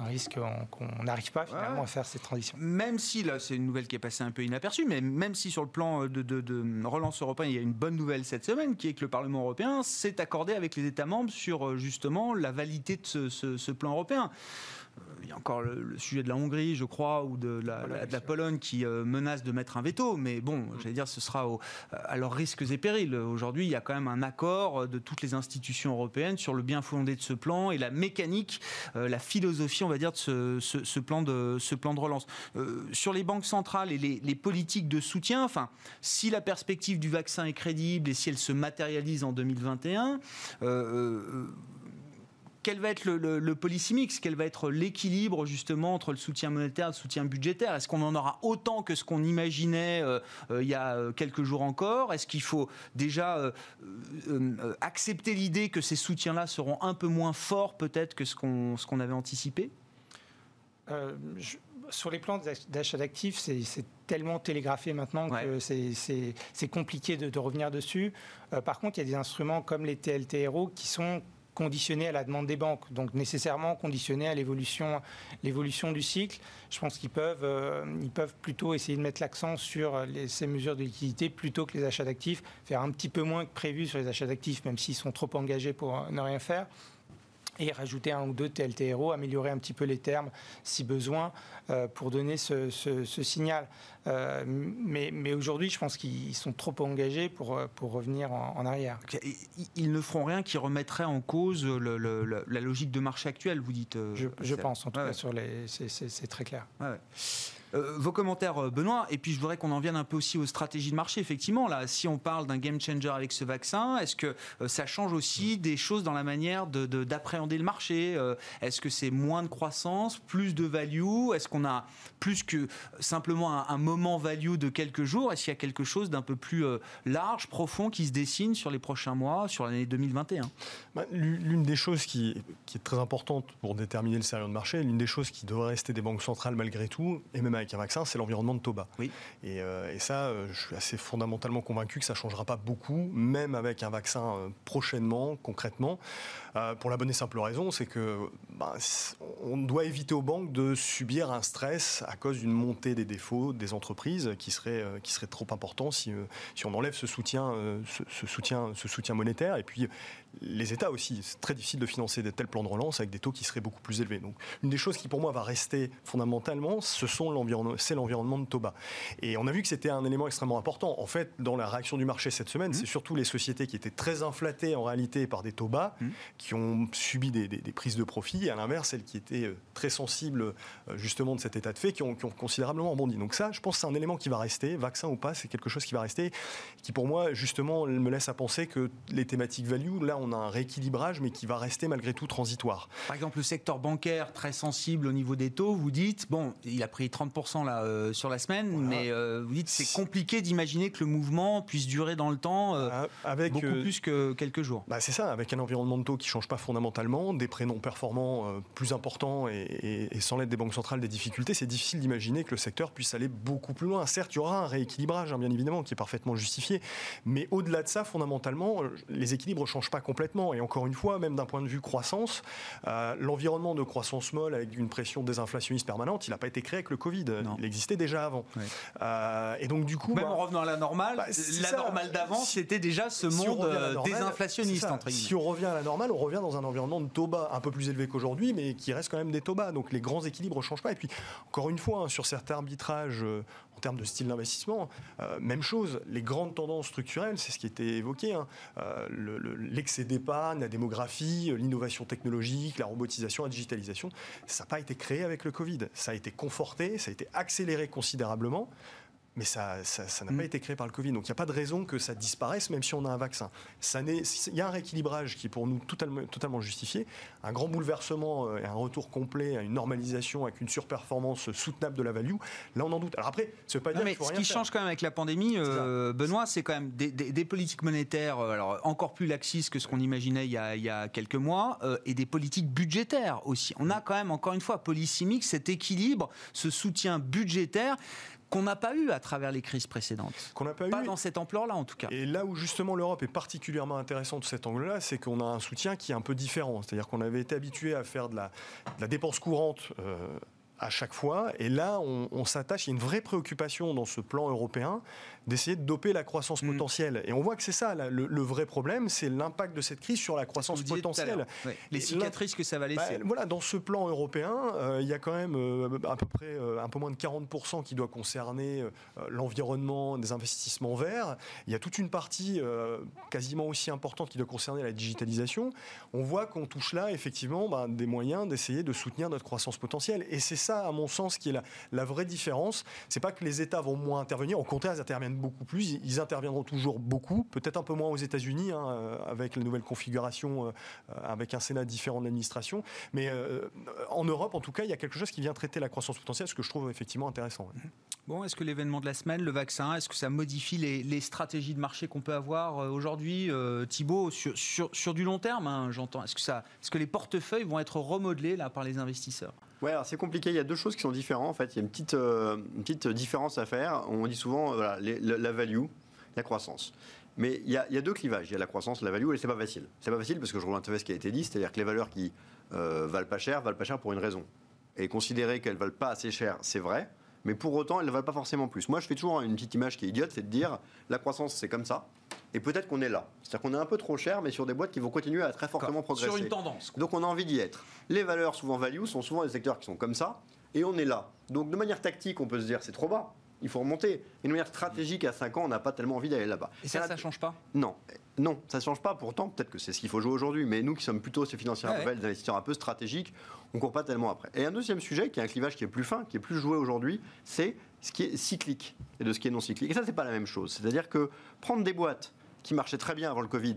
un risque qu'on n'arrive pas finalement à faire cette transition. Même si, là, c'est une nouvelle qui est passée un peu inaperçue, mais même si sur le plan de, relance européen, il y a une bonne nouvelle cette semaine, qui est que le Parlement européen s'est accordé avec les États membres sur euh, justement la validité de ce plan européen il y a encore le, sujet de la Hongrie, je crois, ou de la, Pologne qui euh, menace de mettre un veto. Mais bon, j'allais dire, ce sera à leurs risques et périls. Aujourd'hui, il y a quand même un accord de toutes les institutions européennes sur le bien fondé de ce plan et la mécanique, euh, la philosophie, on va dire, de ce, plan, de, ce plan de relance. Euh, sur les banques centrales et les, les, politiques de soutien, enfin, si la perspective du vaccin est crédible et si elle se matérialise en 2021, quel va être le, le, policy mix Quel va être l'équilibre justement entre le soutien monétaire et le soutien budgétaire? Est-ce qu'on en aura autant que ce qu'on imaginait euh, euh, il y a euh, quelques jours encore? Est-ce qu'il faut déjà accepter l'idée que ces soutiens-là seront un peu moins forts peut-être que ce qu'on ce qu'on avait anticipé? Sur les plans d'achat d'actifs, c'est tellement télégraphé maintenant que c'est compliqué de, de, revenir dessus. par contre, il y a des instruments comme les TLTRO qui sont conditionné à la demande des banques, donc nécessairement conditionné à l'évolution, l'évolution du cycle. Je pense qu'ils peuvent, euh, ils peuvent plutôt essayer de mettre l'accent sur ces mesures de liquidité plutôt que les achats d'actifs, faire un petit peu moins que prévu sur les achats d'actifs, même s'ils sont trop engagés pour ne rien faire et rajouter un ou deux TLTRO, améliorer un petit peu les termes si besoin euh, pour donner ce, signal. Euh, mais, mais aujourd'hui, je pense qu'ils sont trop engagés pour, euh, pour revenir en, arrière. Ils ne feront rien qui remettrait en cause la logique de marché actuelle, vous dites Je, pense, en tout cas, sur les, c'est très clair. Euh, vos commentaires, euh, Benoît, et puis je voudrais qu'on en vienne un peu aussi aux stratégies de marché. Effectivement, là, si on parle d'un game changer avec ce vaccin, est-ce que euh, ça change aussi des choses dans la manière d'appréhender le marché Est-ce que c'est moins de croissance, plus de value? Est-ce qu'on a plus que simplement un, moment value de quelques jours? Est-ce qu'il y a quelque chose d'un peu plus large, profond qui se dessine sur les prochains mois, sur l'année 2021 bah, L'une des choses qui, qui, est très importante pour déterminer le sérieux de marché, l'une des choses qui devrait rester des banques centrales malgré tout, et même avec un vaccin, c'est l'environnement de Toba. Oui. Et, euh, et ça, euh, je suis assez fondamentalement convaincu que ça ne changera pas beaucoup, même avec un vaccin euh, prochainement, concrètement. pour la bonne et simple raison, c'est que ben, on doit éviter aux banques de subir un stress à cause d'une montée des défauts des entreprises qui serait, qui serait trop important si, si on enlève ce soutien, ce, soutien, ce soutien monétaire. Et puis les États aussi, c'est très difficile de financer de tels plans de relance avec des taux qui seraient beaucoup plus élevés. Donc, une des choses qui pour moi va rester fondamentalement, ce sont l'environnement, c'est l'environnement de Toba. Et on a vu que c'était un élément extrêmement important. En fait, dans la réaction du marché cette semaine, c'est mmh. surtout les sociétés qui étaient très inflatées en réalité par des taux bas, mmh. qui ont subi des, prises de profit, et à l'inverse, celles qui étaient euh, très sensibles euh, justement de cet état de fait, qui ont, qui ont considérablement rebondi. Donc ça, je pense que c'est un élément qui va rester, vaccin ou pas, c'est quelque chose qui va rester, qui pour moi justement me laisse à penser que les thématiques value, là on a un rééquilibrage, mais qui va rester malgré tout transitoire. Par exemple, le secteur bancaire, très sensible au niveau des taux, vous dites, bon, il a pris 30% là, euh, sur la semaine, mais euh, vous dites c'est compliqué d'imaginer que le mouvement puisse durer dans le temps euh, ah, avec, beaucoup plus que quelques jours. Bah, c'est ça, avec un environnement de taux qui ne change pas fondamentalement, des prénoms performants plus importants et, sans l'aide des banques centrales des difficultés, c'est difficile d'imaginer que le secteur puisse aller beaucoup plus loin. Certes, il y aura un rééquilibrage, hein, bien évidemment, qui est parfaitement justifié, mais au-delà de ça, fondamentalement, les équilibres ne changent pas complètement. Et encore une fois, même d'un point de vue croissance, l'environnement de croissance molle avec une pression désinflationniste permanente, il n'a pas été créé avec le Covid. il existait déjà avant. et donc du coup, même bah, en revenant à la normale, bah, la normale d'avant, c'était déjà ce monde désinflationniste. si on revient à la normale, on revient dans un environnement de taux bas un peu plus élevé qu'aujourd'hui, mais qui reste quand même des taux bas. Donc les grands équilibres ne changent pas. Et puis encore une fois, hein, sur certains arbitrages en termes de style d'investissement, euh, même chose, les grandes tendances structurelles, c'est ce qui était évoqué, hein. euh, l'excès la démographie, l'innovation technologique, la robotisation, la digitalisation, ça n'a pas été créé avec le Covid. Ça a été conforté, ça a été accéléré considérablement mais ça n'a pas mm. été créé par le Covid. Donc il n'y a pas de raison que ça disparaisse, même si on a un vaccin. Il y a un rééquilibrage qui est pour nous totalement, totalement justifié. Un grand bouleversement euh, et un retour complet à une normalisation avec une surperformance soutenable de la value, là on en doute. Alors après, ça veut pas dire mais Ce qui change quand même avec la pandémie, euh, Benoît, c'est quand même des, politiques monétaires euh, alors, encore plus laxistes que ce qu'on imaginait il y, a, il y, a, quelques mois, et des politiques budgétaires aussi. On a quand même, encore une fois, polysémique, cet équilibre, ce soutien budgétaire qu'on n'a pas eu à travers les crises précédentes. Qu'on n'a pas, pas dans cette ampleur-là, en tout cas. Et là où justement l'Europe est particulièrement intéressante de cet angle-là, c'est qu'on a un soutien qui est un peu différent. C'est-à-dire qu'on avait été habitué à faire de la, dépense courante. Euh, à chaque fois. Et là, on, s'attache, il y a une vraie préoccupation dans ce plan européen d'essayer de doper la croissance mm. potentielle. Et on voit que c'est ça, le, vrai problème, c'est l'impact de cette crise sur la croissance potentielle. Les cicatrices que ça va laisser. Bah, voilà, dans ce plan européen, euh, il y a quand même euh, à peu près euh, un peu moins de 40% qui doit concerner l'environnement, des investissements verts. Il y a toute une partie quasiment aussi importante qui doit concerner la digitalisation. On voit qu'on touche là, effectivement, bah, des moyens d'essayer de soutenir notre croissance potentielle. Et c'est ça, à mon sens, qui est la, la vraie différence. C'est pas que les États vont moins intervenir, au contraire, ils interviennent beaucoup plus. Ils interviendront toujours beaucoup, peut-être un peu moins aux États-Unis, hein, euh, avec la nouvelle configuration, euh, avec un Sénat différent de l'administration. Mais euh, en Europe, en tout cas, il y a quelque chose qui vient traiter la croissance potentielle, ce que je trouve effectivement intéressant. Bon, est-ce que l'événement de la semaine, le vaccin, est-ce que ça modifie les, stratégies de marché qu'on peut avoir aujourd'hui, Thibault, sur, du long terme, hein, j'entends Est-ce que, est-ce que les portefeuilles vont être remodelés là, par les investisseurs? Ouais, alors c'est compliqué. Il y a deux choses qui sont différentes. En fait, il y a une petite, euh, petite différence à faire. On dit souvent voilà, la, value, la croissance. Mais il y, a, il y, a, deux clivages. Il y a la croissance, la value, et c'est pas facile. C'est pas facile parce que je reviens à ce qui a été dit, c'est-à-dire que les valeurs qui euh, valent pas cher valent pas cher pour une raison. Et considérer qu'elles valent pas assez cher, c'est vrai. Mais pour autant, elles ne valent pas forcément plus. Moi, je fais toujours une petite image qui est idiote, c'est de dire la croissance, c'est comme ça. Et peut-être qu'on est là. C'est-à-dire qu'on est un peu trop cher, mais sur des boîtes qui vont continuer à très fortement progresser. Sur une tendance. Donc on a envie d'y être. Les valeurs, souvent value, sont souvent des secteurs qui sont comme ça, et on est là. Donc de manière tactique, on peut se dire c'est trop bas il faut remonter. Et de manière stratégique, à 5 ans, on n'a pas tellement envie d'aller là-bas. Et ça, ça ne change pas? Non. Non, ça ne change pas. Pourtant, peut-être que c'est ce qu'il faut jouer aujourd'hui. Mais nous qui sommes plutôt ces financiers ouais, des investisseurs un peu stratégiques, on ne court pas tellement après. Et un deuxième sujet, qui est un clivage qui est plus fin, qui est plus joué aujourd'hui, c'est ce qui est cyclique et de ce qui est non cyclique. Et ça, c'est pas la même chose. C'est-à-dire que prendre des boîtes qui marchaient très bien avant le Covid,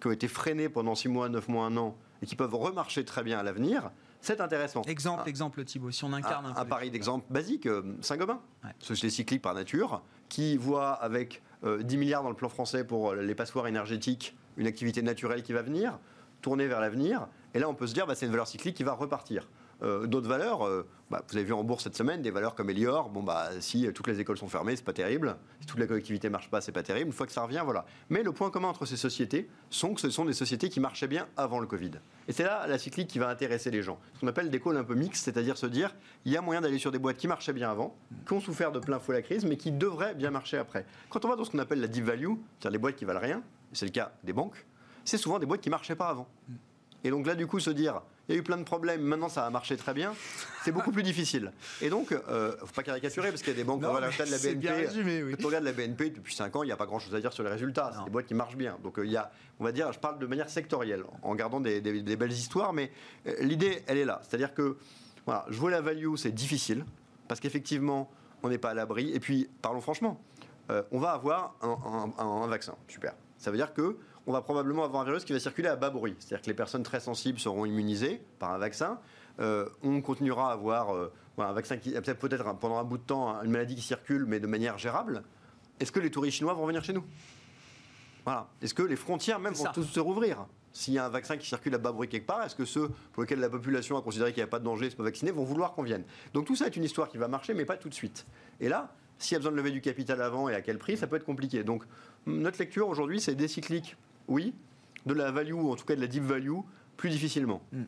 qui ont été freinées pendant 6 mois, 9 mois, 1 an, et qui peuvent remarcher très bien à l'avenir, c'est intéressant. Exemple, exemple Thibault, si on incarne un, un, pari d'exemple basique, euh, Saint-Gobain, ouais. société cyclique par nature, qui voit avec 10 euh, milliards dans le plan français pour euh, les passoires énergétiques une activité naturelle qui va venir, tourner vers l'avenir, et là on peut se dire bah, c'est une valeur cyclique qui va repartir. Euh, d'autres valeurs, euh, bah, vous avez vu en bourse cette semaine des valeurs comme Elior. Bon bah si toutes les écoles sont fermées, c'est pas terrible. Si toute la collectivité marche pas, c'est pas terrible. Une fois que ça revient, voilà. Mais le point commun entre ces sociétés sont que ce sont des sociétés qui marchaient bien avant le Covid. Et c'est là la cyclique qui va intéresser les gens. Ce qu'on appelle des calls un peu mixtes, c'est-à-dire se dire il y a moyen d'aller sur des boîtes qui marchaient bien avant, qui ont souffert de plein fouet la crise, mais qui devraient bien marcher après. Quand on va dans ce qu'on appelle la deep value, c'est-à-dire les boîtes qui valent rien, c'est le cas des banques, c'est souvent des boîtes qui marchaient pas avant. Et donc là, du coup, se dire, il y a eu plein de problèmes, maintenant ça a marché très bien, c'est beaucoup plus difficile. Et donc, il euh, ne faut pas caricaturer, parce qu'il y a des banques, on la BNP, quand on regarde la BNP depuis 5 ans, il n'y a pas grand-chose à dire sur les résultats, c'est des boîtes qui marchent bien. Donc euh, il y a, on va dire, je parle de manière sectorielle, en gardant des, belles histoires, mais euh, l'idée, elle est là. C'est-à-dire que, voilà, jouer la value, c'est difficile, parce qu'effectivement, on n'est pas à l'abri. Et puis, parlons franchement, on va avoir un, un vaccin, super. Ça veut dire que on va probablement avoir un virus qui va circuler à bas bruit. C'est-à-dire que les personnes très sensibles seront immunisées par un vaccin. Euh, on continuera à avoir euh, un vaccin qui, peut-être pendant un bout de temps, une maladie qui circule, mais de manière gérable. Est-ce que les touristes chinois vont venir chez nous? Voilà. Est-ce que les frontières même vont tous se rouvrir? S'il y a un vaccin qui circule à bas bruit quelque part, est-ce que ceux pour lesquels la population a considéré qu'il n'y a pas de danger, se pas vaccinés, vont vouloir qu'on vienne? Donc tout ça est une histoire qui va marcher, mais pas tout de suite. Et là, s'il y a besoin de lever du capital avant et à quel prix, ça peut être compliqué. Donc notre lecture aujourd'hui, c'est décyclique oui. De la value, ou en tout cas de la deep value, plus difficilement. Hmm.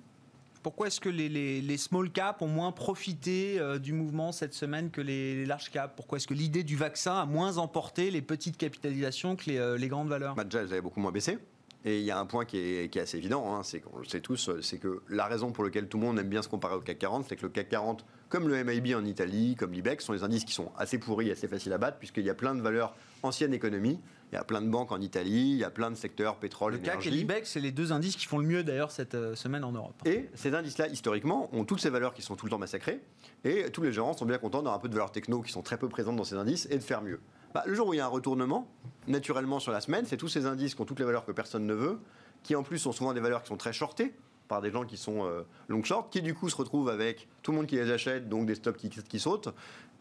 Pourquoi est-ce que les, small caps ont moins profité euh, du mouvement cette semaine que les, large caps? Pourquoi est-ce que l'idée du vaccin a moins emporté les petites capitalisations que les, euh, grandes valeurs? Bah Déjà, elles avaient beaucoup moins baissé. Et il y a un point qui est, assez évident, hein, c'est qu'on le sait tous, c'est que la raison pour laquelle tout le monde aime bien se comparer au CAC 40, c'est que le CAC 40, comme le MIB en Italie, comme l'IBEX, sont des indices qui sont assez pourris, assez faciles à battre, puisqu'il y a plein de valeurs anciennes économies. Il y a plein de banques en Italie, il y a plein de secteurs, pétrole, le énergie. Le CAC et l'IBEX, c'est les deux indices qui font le mieux d'ailleurs cette euh, semaine en Europe. Et ces indices-là, historiquement, ont toutes ces valeurs qui sont tout le temps massacrées. Et tous les gérants sont bien contents d'avoir un peu de valeurs techno qui sont très peu présentes dans ces indices et de faire mieux. Bah, le jour où il y a un retournement, naturellement sur la semaine, c'est tous ces indices qui ont toutes les valeurs que personne ne veut, qui en plus sont souvent des valeurs qui sont très shortées par des gens qui sont euh, long short, qui du coup se retrouvent avec tout le monde qui les achète, donc des stocks qui, sautent,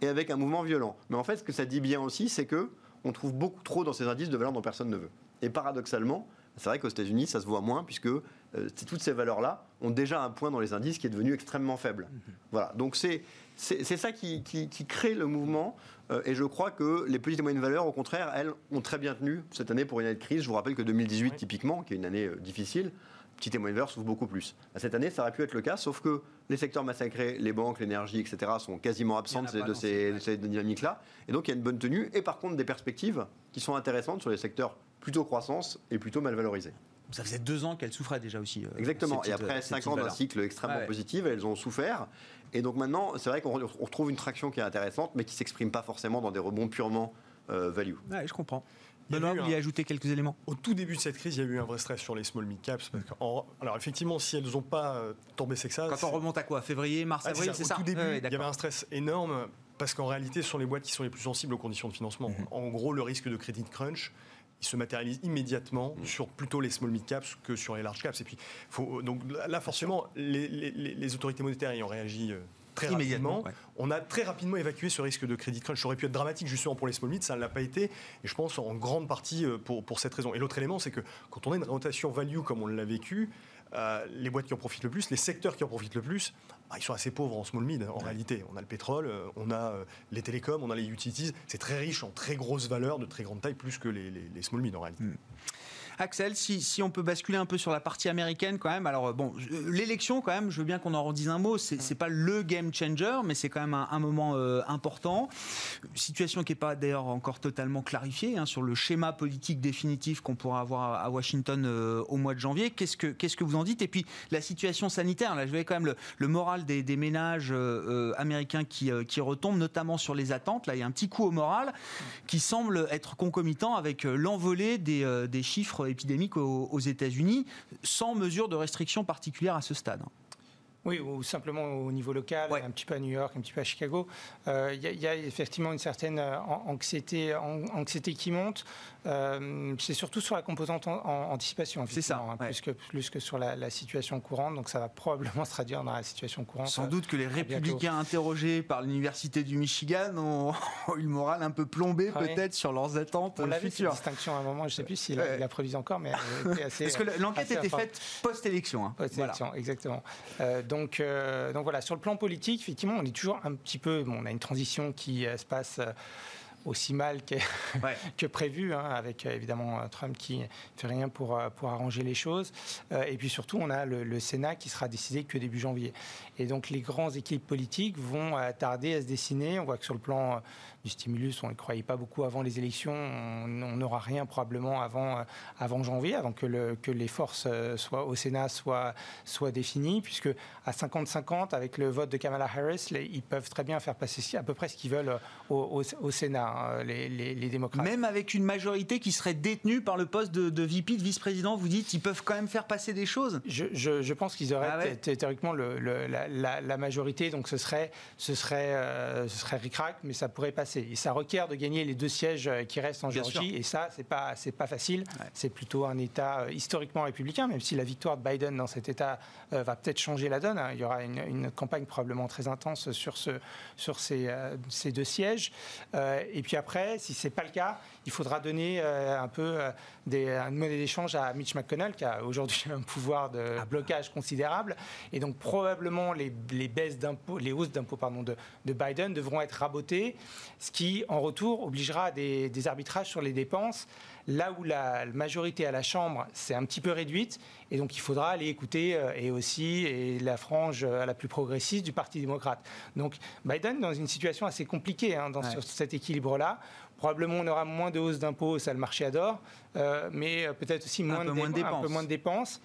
et avec un mouvement violent. Mais en fait, ce que ça dit bien aussi, c'est que on trouve beaucoup trop dans ces indices de valeurs dont personne ne veut. Et paradoxalement, c'est vrai qu'aux États-Unis, ça se voit moins, puisque euh, toutes ces valeurs-là ont déjà un point dans les indices qui est devenu extrêmement faible. Mhm. Voilà. Donc c'est ça qui, crée le mouvement. Euh, et je crois que les petites et moyennes valeurs, au contraire, elles ont très bien tenu cette année pour une année de crise. Je vous rappelle que 2018, typiquement, qui est une année euh, difficile, petites et moyennes valeurs souffrent beaucoup plus. Cette année, ça aurait pu être le cas, sauf que les secteurs massacrés, les banques, l'énergie, etc., sont quasiment absents de, ces, de ces dynamiques-là. Et donc, il y a une bonne tenue. Et par contre, des perspectives qui sont intéressantes sur les secteurs plutôt croissance et plutôt mal valorisés. Ça faisait deux ans qu'elles souffraient déjà aussi. Euh, Exactement. Et après cinq ans d'un cycle extrêmement positif, elles ont souffert. Et donc maintenant, c'est vrai qu'on retrouve une traction qui est intéressante, mais qui ne s'exprime pas forcément dans des rebonds purement euh, value. Ouais, je comprends. Benoît, vous y ajouter quelques éléments Au tout début de cette crise, il y a eu un vrai stress sur les small mid caps. alors effectivement, si elles n'ont pas euh, tombé, c'est que ça. Quand on remonte à quoi? Février, mars, ah, avril, c'est ça, Au tout début, il y avait un stress énorme parce qu'en réalité, ce sont les boîtes qui sont les plus sensibles aux conditions de financement. Mhm. En gros, le risque de crédit crunch, il se matérialise immédiatement mm. sur plutôt les small mid caps que sur les large caps. Et puis, faut, donc là, forcément, les, autorités monétaires ayant réagi très rapidement, on a très rapidement évacué ce risque de crédit crunch. Ça aurait pu être dramatique justement pour les small mid, ça ne l'a pas été, et je pense en grande partie euh, pour, pour cette raison. Et l'autre élément, c'est que quand on a une rotation value comme on l'a vécu, euh, les boîtes qui en profitent le plus, les secteurs qui en profitent le plus, ah, ils sont assez pauvres en small mid en réalité. On a le pétrole, euh, on a les télécoms, on a les utilities. C'est très riche en très grosses valeurs, de très grande taille, plus que les, small mid en réalité. Hmm. Axel, si, on peut basculer un peu sur la partie américaine quand même. Alors bon, l'élection quand même, je veux bien qu'on en redise un mot. C'est, n'est pas le game changer, mais c'est quand même un, moment euh, important. Situation qui n'est pas d'ailleurs encore totalement clarifiée hein, sur le schéma politique définitif qu'on pourra avoir à Washington euh, au mois de janvier. Qu'est-ce que qu'est-ce que vous en dites? Et puis la situation sanitaire. Là, je vais quand même le, moral des, ménages euh, américains qui, qui retombe, notamment sur les attentes. Là, il y a un petit coup au moral qui semble être concomitant avec l'envolée des, des chiffres épidémique aux, États-Unis, sans mesure de restriction particulière à ce stade. Oui, ou simplement au niveau local, un petit peu à New York, un petit peu à Chicago. Euh, il y, a effectivement une certaine euh, anxiété, anxiété qui monte. Euh, c'est surtout sur la composante en, anticipation. C'est ça. Hein, plus, que, plus que sur la, situation courante. Donc ça va probablement se traduire dans la situation courante. Sans doute que les républicains interrogés par l'université du Michigan ont, eu le moral un peu plombé peut-être sur leurs attentes On l'avait cette distinction à un moment, je ne sais plus s'il la a produit encore, mais assez. Parce que l'enquête était faite post-élection. Hein. Post-élection, exactement. donc, donc voilà, sur le plan politique, effectivement, on est toujours un petit peu. Bon, on a une transition qui se passe aussi mal que, prévu, hein, avec euh, évidemment Trump qui ne fait rien pour, euh, pour arranger les choses. Euh, et puis surtout, on a le, Sénat qui sera décidé que début janvier. Et donc les grands équipes politiques vont tarder à se dessiner. On voit que sur le plan du stimulus, on ne croyait pas beaucoup avant les élections. On n'aura rien probablement avant, avant janvier, avant que, le, que les forces soient, au Sénat soient, soient définies, puisque à 50-50, avec le vote de Kamala Harris, ils peuvent très bien faire passer à peu près ce qu'ils veulent au, au Sénat. Hein, les, démocrates. Même avec une majorité qui serait détenue par le poste de, de VP, de vice-président, vous dites, ils peuvent quand même faire passer des choses? Je, pense qu'ils auraient ah théoriquement la, majorité, donc ce serait, ce serait, euh, ce serait ric-rac, mais ça pourrait passer. Et ça requiert de gagner les deux sièges euh, qui restent en Géorgie, et ça, c'est pas, c'est pas facile. C'est plutôt un État euh, historiquement républicain, même si la victoire de Biden dans cet État va peut-être changer la donne. Hein. Il y aura une, campagne probablement très intense sur, ce, sur ces, ces deux sièges. et puis après, si ce n'est pas le cas, il faudra donner euh, un peu euh, des, une monnaie d'échange à Mitch McConnell, qui a aujourd'hui un pouvoir de blocage considérable. Et donc probablement les, baisses d'impôts, les hausses d'impôts pardon, de, Biden devront être rabotées, ce qui en retour obligera des, des arbitrages sur les dépenses là où la majorité à la Chambre s'est un petit peu réduite, et donc il faudra aller écouter et aussi et la frange la plus progressiste du Parti démocrate. Donc Biden dans une situation assez compliquée hein, dans cet équilibre-là. Probablement, on aura moins de hausse d'impôts, ça le marché adore, euh, mais peut-être aussi moins, de, moins de un peu moins de dépenses.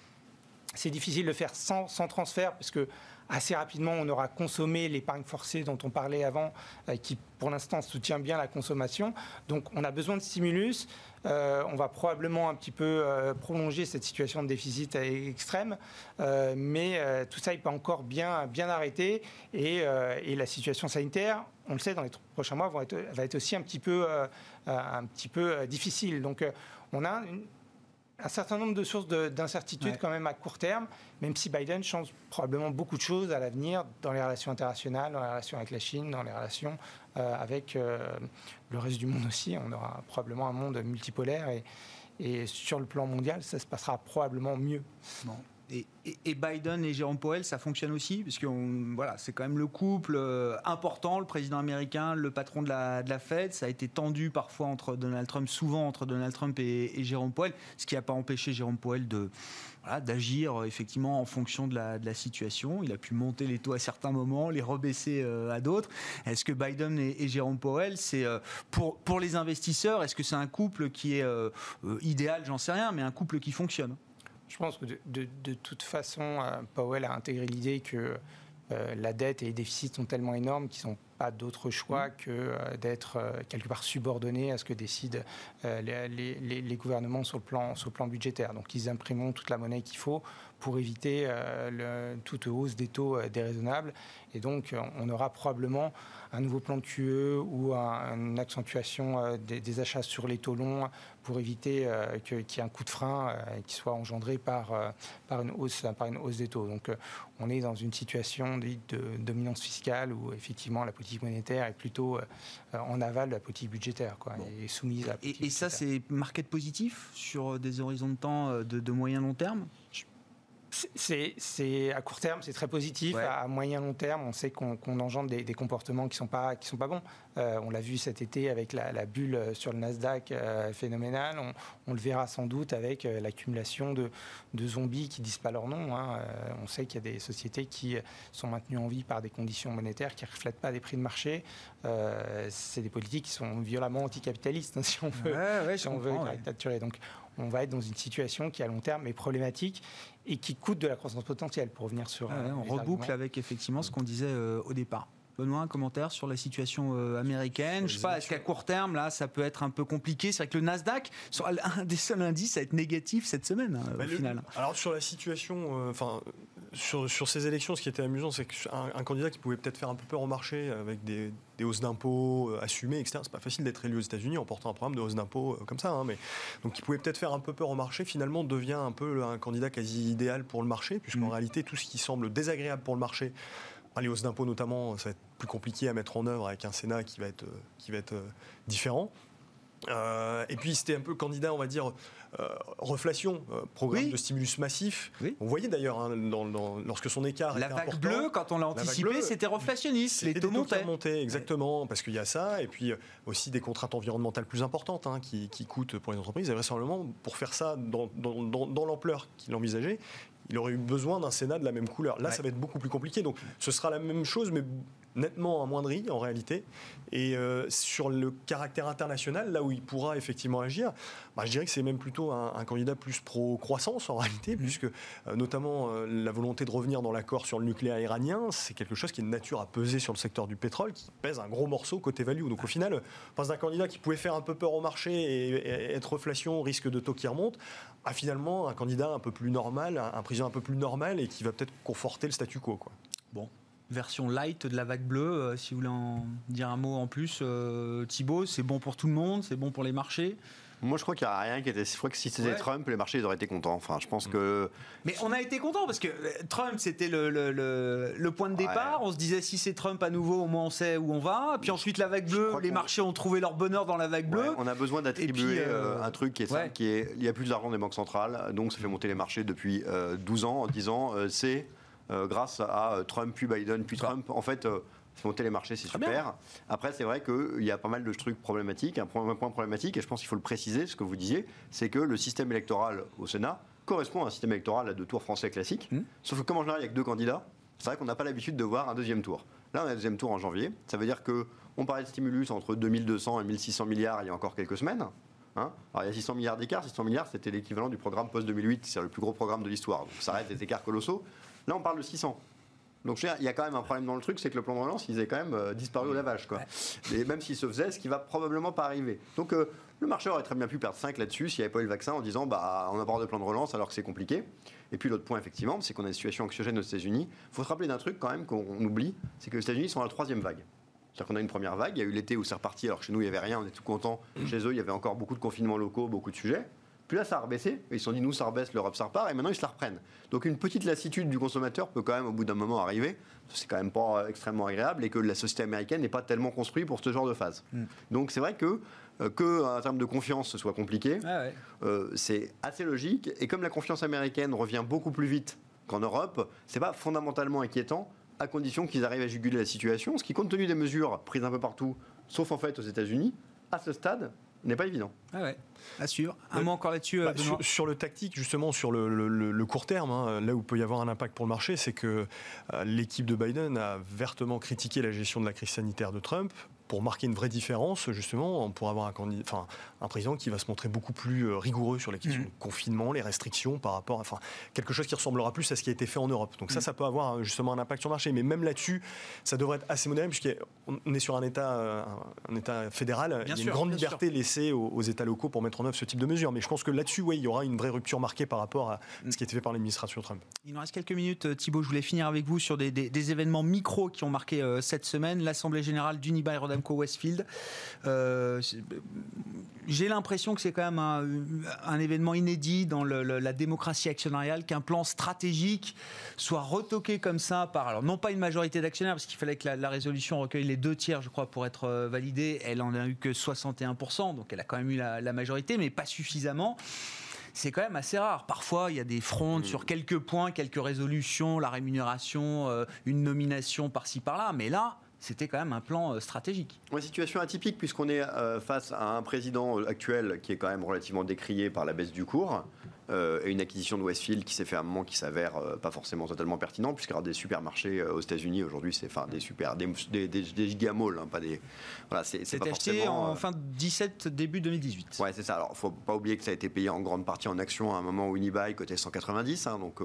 C'est difficile de faire sans, sans transfert parce que assez rapidement, on aura consommé l'épargne forcée dont on parlait avant, euh, qui pour l'instant soutient bien la consommation. Donc on a besoin de stimulus. Euh, on va probablement un petit peu prolonger cette situation de déficit extrême, mais tout ça n'est pas encore bien, bien arrêté. Et, et, la situation sanitaire, on le sait, dans les prochains mois, va être, va être aussi un petit peu, euh, un petit peu euh, difficile. Donc, euh, on a un certain nombre de sources d'incertitude quand même à court terme, même si Biden change probablement beaucoup de choses à l'avenir dans les relations internationales, dans les relations avec la Chine, dans les relations avec le reste du monde aussi. On aura probablement un monde multipolaire et, et sur le plan mondial, ça se passera probablement mieux. Et, Biden et Jérôme Powell, ça fonctionne aussi, parce que voilà, c'est quand même le couple euh, important, le président américain, le patron de la, Fed. Ça a été tendu parfois entre Donald Trump, souvent entre Donald Trump et, Jérôme Powell, ce qui n'a pas empêché Jérôme Powell d'agir euh, effectivement en fonction de la, situation. Il a pu monter les taux à certains moments, les rebaisser euh, à d'autres. Est-ce que Biden et, Jérôme Powell, c'est pour les investisseurs, est-ce que c'est un couple qui est idéal? J'en sais rien, mais un couple qui fonctionne je pense que de, toute façon, euh, Powell a intégré l'idée que euh, la dette et les déficits sont tellement énormes qu'ils n'ont pas d'autre choix mm. que euh, d'être quelque part subordonnés à ce que décident les, gouvernements sur le, plan, sur le plan budgétaire. Donc ils imprimeront toute la monnaie qu'il faut pour éviter toute hausse des taux déraisonnables. Et donc on aura probablement un nouveau plan de QE ou une accentuation des, achats sur les taux longs pour éviter euh, qu'il y ait un coup de frein euh, qui soit engendré par, euh, par, une, hausse, par une hausse des taux. Donc on est dans une situation de, dominance fiscale où effectivement la politique monétaire est plutôt en aval de la politique budgétaire quoi, et soumise à Et, ça, c'est market positif sur des horizons de temps de, de moyen long terme? C'est à court terme, c'est très positif. À moyen long terme, on sait qu'on engendre des, comportements qui sont pas qui sont pas bons. Euh, on l'a vu cet été avec la, bulle sur le Nasdaq euh, phénoménale. On, le verra sans doute avec euh, l'accumulation de, zombies qui disent pas leur nom. Hein. on sait qu'il y a des sociétés qui sont maintenues en vie par des conditions monétaires qui reflètent pas des prix de marché. c'est des politiques qui sont violemment anticapitalistes, hein, si on veut, si on veut caricaturer. Donc on va être dans une situation qui à long terme est problématique et qui coûte de la croissance potentielle pour revenir sur. Ah on reboucle avec effectivement ce qu'on disait euh, au départ. Benoît, un commentaire sur la situation euh, américaine? Je sais pas, est-ce qu'à court terme, là, ça peut être un peu compliqué? C'est vrai que le Nasdaq, sur un des seuls indices à être négatif cette semaine, hein, au final. Alors, sur la situation, euh, enfin, sur, sur, ces élections, ce qui était amusant, c'est qu'un un candidat qui pouvait peut-être faire un peu peur au marché avec des, hausses d'impôts euh, assumées, etc. C'est pas facile d'être élu aux États-Unis en portant un programme de hausse d'impôts comme ça, hein, mais donc qui pouvait peut-être faire un peu peur au marché, finalement devient un peu un candidat quasi idéal pour le marché, puisqu'en mm. réalité, tout ce qui semble désagréable pour le marché les hausses d'impôts notamment, ça va être plus compliqué à mettre en œuvre avec un Sénat qui va être, euh, qui va être euh, différent. Euh, et puis c'était un peu candidat, on va dire, reflation, programme de stimulus massif. On voyait d'ailleurs hein, lorsque son écart la vague bleue, quand on l'a anticipé, c'était reflationniste. Les taux montaient. exactement, parce qu'il y a ça, et puis aussi des contraintes environnementales plus importantes hein, qui, coûtent pour les entreprises. Et vraisemblablement, pour faire ça dans, dans l'ampleur qu'il envisageait, il aurait eu besoin d'un Sénat de la même couleur. Là, ça va être beaucoup plus compliqué. Donc, ce sera la même chose, mais nettement amoindri en réalité. Et euh, sur le caractère international, là où il pourra effectivement agir, bah, je dirais que c'est même plutôt un, candidat plus pro-croissance en réalité, mmh. puisque euh, notamment euh, la volonté de revenir dans l'accord sur le nucléaire iranien, c'est quelque chose qui est de nature à peser sur le secteur du pétrole, qui pèse un gros morceau côté value. Donc au final, passe d'un candidat qui pouvait faire un peu peur au marché et, être reflation, risque de taux qui remonte, à finalement un candidat un peu plus normal, un, président un peu plus normal et qui va peut-être conforter le statu quo. Quoi. Bon, version light de la vague bleue. Euh, si vous voulez en dire un mot en plus, euh, Thibault, c'est bon pour tout le monde, c'est bon pour les marchés. Moi, je crois qu'il n'y a rien qui était. Je crois que si c'était Trump, les marchés ils auraient été contents. Enfin, je pense mm. que. Mais on a été contents parce que euh, Trump, c'était le, le, point de départ. On se disait si c'est Trump à nouveau, au moins on sait où on va. Puis ensuite la vague bleue, les marchés ont trouvé leur bonheur dans la vague bleue. on a besoin d'attribuer un truc qui est simple, qui est il n'y a plus d'argent des banques centrales, donc ça fait monter les marchés depuis 12 ans en disant c'est euh, grâce à euh, Trump, puis Biden, puis Trump. En fait, euh, monter les marchés, c'est super. Après, c'est vrai qu'il y a pas mal de trucs problématiques. Un point, problématique, et je pense qu'il faut le préciser, ce que vous disiez, c'est que le système électoral au Sénat correspond à un système électoral à deux tours français classique. Mmh. Sauf que comme en général, il n'y a que deux candidats, c'est vrai qu'on n'a pas l'habitude de voir un deuxième tour. Là, on a un deuxième tour en janvier. Ça veut dire que on parlait de stimulus entre 2200 et 1600 milliards il y a encore quelques semaines. Hein. Alors, il y a 600 milliards d'écart. 600 milliards, c'était l'équivalent du programme post-2008, c'est le plus gros programme de l'histoire. Donc ça reste des écarts colossaux. Là, on parle de 600. Donc il y a quand même un problème dans le truc, c'est que le plan de relance, il est quand même euh, disparu au lavage. Quoi. Et même s'il se faisait, ce qui va probablement pas arriver. Donc euh, le marché aurait très bien pu perdre 5 là-dessus s'il n'y avait pas eu le vaccin en disant bah, on n'a pas de plan de relance alors que c'est compliqué. Et puis l'autre point, effectivement, c'est qu'on a une situation anxiogène aux États-Unis. Il faut se rappeler d'un truc quand même qu'on oublie, c'est que les États-Unis sont à la troisième vague. C'est-à-dire qu'on a une première vague, il y a eu l'été où c'est reparti, alors que chez nous, il n'y avait rien, on est tout content. Chez eux, il y avait encore beaucoup de confinements locaux, beaucoup de sujets. Puis là, ça a rebaissé. Ils se sont dit, nous, ça rebaisse, l'Europe, ça repart. Et maintenant, ils se la reprennent. Donc, une petite lassitude du consommateur peut quand même, au bout d'un moment, arriver. C'est quand même pas extrêmement agréable et que la société américaine n'est pas tellement construite pour ce genre de phase. Hmm. Donc, c'est vrai que, euh, que, en termes de confiance, ce soit compliqué, ah euh, c'est assez logique. Et comme la confiance américaine revient beaucoup plus vite qu'en Europe, c'est pas fondamentalement inquiétant à condition qu'ils arrivent à juguler la situation, ce qui, compte tenu des mesures prises un peu partout, sauf en fait aux États-Unis, à ce stade, n'est pas évident. Ah ouais, à suivre. Un mot encore là-dessus. Bah, sur, le tactique, justement, sur le, court terme, hein, là où peut y avoir un impact pour le marché, c'est que euh, l'équipe de Biden a vertement critiqué la gestion de la crise sanitaire de Trump pour marquer une vraie différence, justement, pour avoir un, enfin, un président qui va se montrer beaucoup plus euh, rigoureux sur les questions mmh. de confinement, les restrictions par rapport à enfin, quelque chose qui ressemblera plus à ce qui a été fait en Europe. Donc ça, mmh. ça peut avoir euh, justement un impact sur le marché. Mais même là-dessus, ça devrait être assez moderne, puisqu'on est sur un État, euh, un État fédéral. il y a une grande liberté laissée aux, États locaux pour mettre en œuvre ce type de mesures. Mais je pense que là-dessus, oui, il y aura une vraie rupture marquée par rapport à ce qui a été fait par l'administration Trump. Il nous reste quelques minutes, Thibault. Je voulais finir avec vous sur des, des, événements micro qui ont marqué cette semaine. L'Assemblée générale d'Unibail Rodamco Westfield. Euh, j'ai l'impression que c'est quand même un, événement inédit dans la démocratie actionnariale, qu'un plan stratégique soit retoqué comme ça par, alors non pas une majorité d'actionnaires, parce qu'il fallait que la, résolution recueille les deux tiers, je crois, pour être euh, validée. Elle en a eu que 61%, donc elle a quand même eu la, majorité, mais pas suffisamment c'est quand même assez rare. Parfois, il y a des frondes mmh. sur quelques points, quelques résolutions, la rémunération, euh, une nomination par-ci par-là. Mais là, c'était quand même un plan euh, stratégique. Une situation atypique puisqu'on est euh, face à un président euh, actuel qui est quand même relativement décrié par la baisse du cours. Euh, et une acquisition de Westfield qui s'est fait à un moment qui s'avère euh, pas forcément totalement pertinent, puisqu'il y aura des supermarchés euh, aux États-Unis aujourd'hui, c'est enfin des super des, des, des, gigamalls, hein, pas des. Voilà, c'est pas acheté en fin 17 début 2018. Ouais, c'est ça. Alors, faut pas oublier que ça a été payé en grande partie en actions à un moment où Unibail cotait 190, hein, donc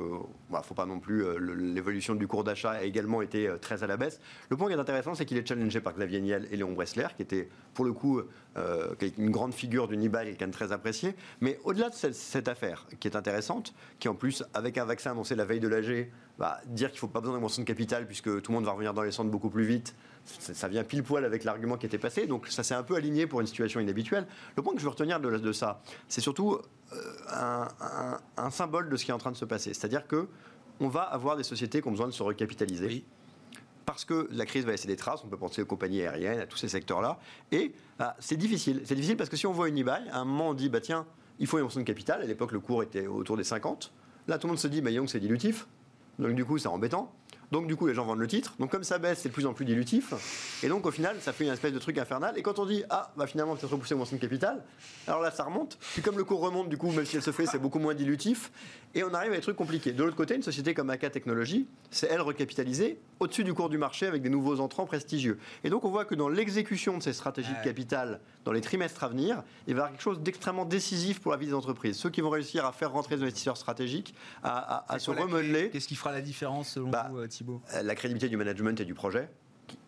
voilà, faut pas non plus l'évolution du cours d'achat a également été très à la baisse. Le point qui est intéressant, c'est qu'il est challengé par Xavier Niel et Léon Bressler, qui étaient pour le coup une grande figure d'Unibail, quelqu'un de très apprécié. Mais au-delà de cette affaire, qui est intéressante, qui en plus, avec un vaccin annoncé la veille de l'AG, va dire qu'il ne faut pas besoin d'augmentation de capital puisque tout le monde va revenir dans les centres beaucoup plus vite. Ça vient pile poil avec l'argument qui était passé, donc ça s'est un peu aligné pour une situation inhabituelle. Le point que je veux retenir de, ça, c'est surtout euh, un, symbole de ce qui est en train de se passer. C'est-à-dire que on va avoir des sociétés qui ont besoin de se recapitaliser. Parce que la crise va laisser des traces. On peut penser aux compagnies aériennes, à tous ces secteurs-là. Et bah, c'est difficile. C'est difficile parce que si on voit une eBay, à un moment on dit, bah tiens, il faut une mention de capital. À l'époque, le cours était autour des 50. Là, tout le monde se dit, bah, Young, c'est dilutif. Donc, du coup, c'est embêtant. Donc, du coup, les gens vendent le titre. Donc, comme ça baisse, c'est de plus en plus dilutif. Et donc, au final, ça fait une espèce de truc infernal. Et quand on dit, ah, bah, finalement, peut-être repousser au de capital, alors là, ça remonte. Puis, comme le cours remonte, du coup, même si elle se fait, c'est beaucoup moins dilutif. Et on arrive à des trucs compliqués. De l'autre côté, une société comme AK Technologies, c'est elle recapitalisée au-dessus du cours du marché avec des nouveaux entrants prestigieux. Et donc, on voit que dans l'exécution de ces stratégies de capital dans les trimestres à venir, il va y avoir quelque chose d'extrêmement décisif pour la vie des entreprises. Ceux qui vont réussir à faire rentrer des investisseurs stratégiques, à, se remodeler. Qu'est-ce qui fera la différence selon bah, vous, euh, Thibault La crédibilité du management et du projet,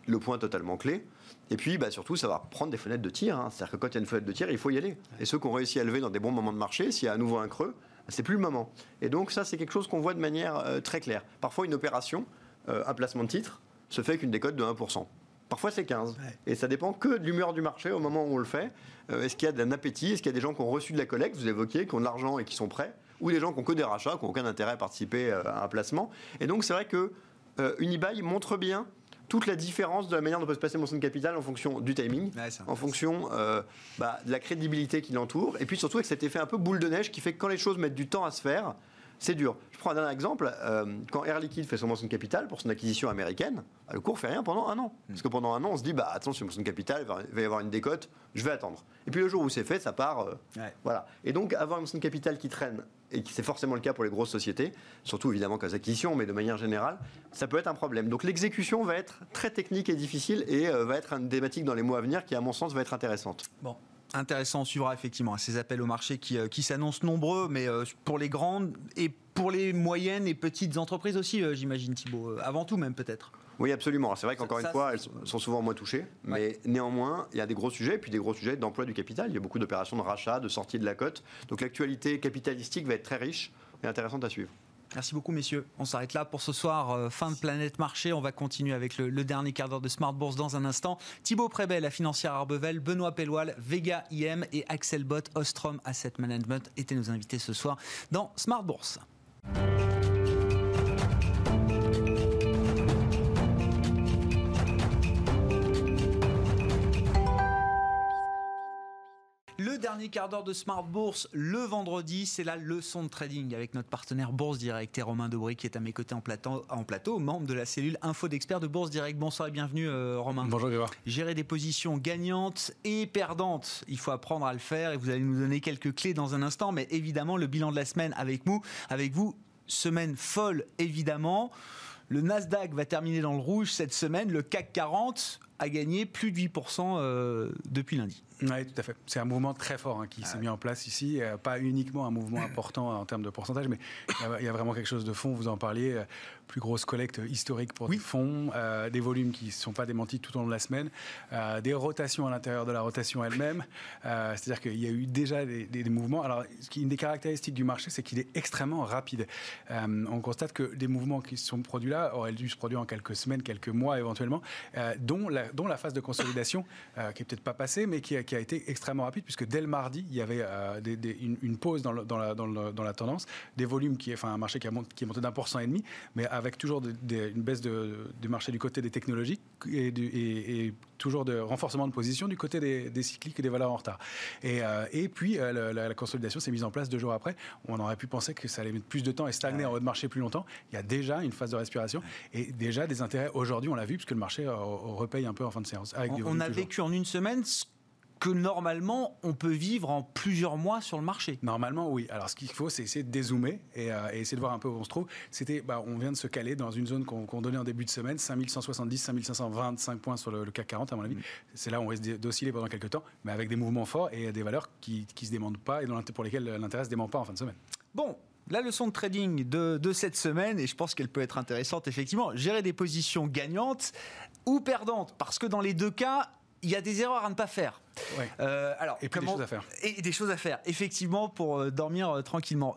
le point totalement clé. Et puis, bah, surtout, ça va prendre des fenêtres de tir. Hein. C'est-à-dire que quand il y a une fenêtre de tir, il faut y aller. Et ceux qui ont réussi à lever dans des bons moments de marché, s'il y a à nouveau un creux, c'est plus le moment. Et donc, ça, c'est quelque chose qu'on voit de manière euh, très claire. Parfois, une opération, euh, un placement de titre, se fait avec une décote de 1%. Parfois, c'est 15. Et ça dépend que de l'humeur du marché au moment où on le fait. Euh, est-ce qu'il y a d'un appétit Est-ce qu'il y a des gens qui ont reçu de la collecte, vous évoquiez, qui ont de l'argent et qui sont prêts? Ou des gens qui ont que des rachats, qui n'ont aucun intérêt à participer euh, à un placement? Et donc, c'est vrai que euh, Unibail montre bien toute la différence de la manière dont peut se passer mon de capital en fonction du timing, en fonction bah, de la crédibilité qui l'entoure, et puis surtout avec cet effet un peu boule de neige qui fait que quand les choses mettent du temps à se faire, c'est dur. Je prends un dernier exemple. Euh, quand Air Liquide fait son mention de capital pour son acquisition américaine, bah, le cours fait rien pendant un an. Hmm. Parce que pendant un an, on se dit, bah attention, mention de capital, il va y avoir une décote, je vais attendre. Et puis le jour où c'est fait, ça part. Euh, voilà. Et donc, avoir une mention de capital qui traîne, et c'est forcément le cas pour les grosses sociétés, surtout évidemment qu'aux acquisitions, mais de manière générale, ça peut être un problème. Donc l'exécution va être très technique et difficile et euh, va être une thématique dans les mois à venir qui, à mon sens, va être intéressante. Bon, intéressant. On suivra effectivement ces appels au marché qui, qui s'annoncent nombreux, mais pour les grandes et pour les moyennes et petites entreprises aussi, euh, j'imagine Thibault, euh, avant tout même peut-être. Oui, absolument. C'est vrai qu'encore une fois, elles sont souvent moins touchées, mais néanmoins, il y a des gros sujets, et puis des gros sujets d'emploi du capital. Il y a beaucoup d'opérations de rachat, de sortie de la cote. Donc l'actualité capitalistique va être très riche et intéressante à suivre. Merci beaucoup, messieurs. On s'arrête là pour ce soir. Euh, fin de Planète Marché. On va continuer avec le, dernier quart d'heure de Smart Bourse dans un instant. Thibaut Prébet, la financière Arbevel, Benoît Pelloil, Vega IM et Axel Bott, Ostrom Asset Management étaient nos invités ce soir dans Smart Bourse. Le dernier quart d'heure de Smart Bourse, le vendredi, c'est la leçon de trading avec notre partenaire Bourse Direct et Romain Dobry qui est à mes côtés en plateau, en plateau membre de la cellule Info d'experts de Bourse Direct. Bonsoir et bienvenue euh, Romain. Bonjour Grégoire. Gérer des positions gagnantes et perdantes, il faut apprendre à le faire et vous allez nous donner quelques clés dans un instant, mais évidemment le bilan de la semaine avec vous, avec vous semaine folle évidemment. Le Nasdaq va terminer dans le rouge cette semaine. Le CAC 40 a gagné plus de 8% euh, depuis lundi. Oui, tout à fait. C'est un mouvement très fort hein, qui s'est mis en place ici. Pas uniquement un mouvement important en termes de pourcentage, mais il y, a vraiment quelque chose de fond. Vous en parliez. Euh, plus grosse collecte historique pour des fonds, euh, des volumes qui ne sont pas démentis tout au long de la semaine, des rotations à l'intérieur de la rotation elle-même. C'est-à-dire qu'il y a eu déjà des, mouvements. Alors, une des caractéristiques du marché, c'est qu'il est extrêmement rapide. on constate que des mouvements qui sont produits là auraient dû se produire en quelques semaines, quelques mois éventuellement, dont, la, dont la phase de consolidation, qui est peut-être pas passée, mais qui, qui a été extrêmement rapide, puisque dès le mardi, il y avait euh, une, pause dans, dans, la, dans, la, tendance, des volumes, qui, enfin un marché qui, a monté, qui est monté d'un pour cent et demi, mais avec toujours une baisse du marché du côté des technologies et, et, toujours de renforcement de position du côté des, cycliques et des valeurs en retard. Et, euh, et puis, euh, la, consolidation s'est mise en place deux jours après. On aurait pu penser que ça allait mettre plus de temps et stagner en haut de marché plus longtemps. Il y a déjà une phase de respiration et déjà des intérêts. Aujourd'hui, on l'a vu, puisque le marché repaye un peu en fin de séance. on, on a vécu en une semaine que normalement on peut vivre en plusieurs mois sur le marché. Normalement, oui. Alors ce qu'il faut, c'est essayer de dézoomer et, euh, essayer de voir un peu où on se trouve. C'était, bah, on vient de se caler dans une zone qu'on donnait en début de semaine, 5170, 5525 points sur le, CAC 40 à mon avis. Mm. C'est là où on risque d'osciller pendant quelques temps, mais avec des mouvements forts et des valeurs qui ne se démandent pas et pour lesquelles l'intérêt ne se dément pas en fin de semaine. Bon, la leçon de trading de, de, cette semaine, et je pense qu'elle peut être intéressante effectivement, gérer des positions gagnantes ou perdantes, parce que dans les deux cas, il y a des erreurs à ne pas faire. Euh, alors, et puis des choses à faire. Et des choses à faire, effectivement, pour euh, dormir euh, tranquillement.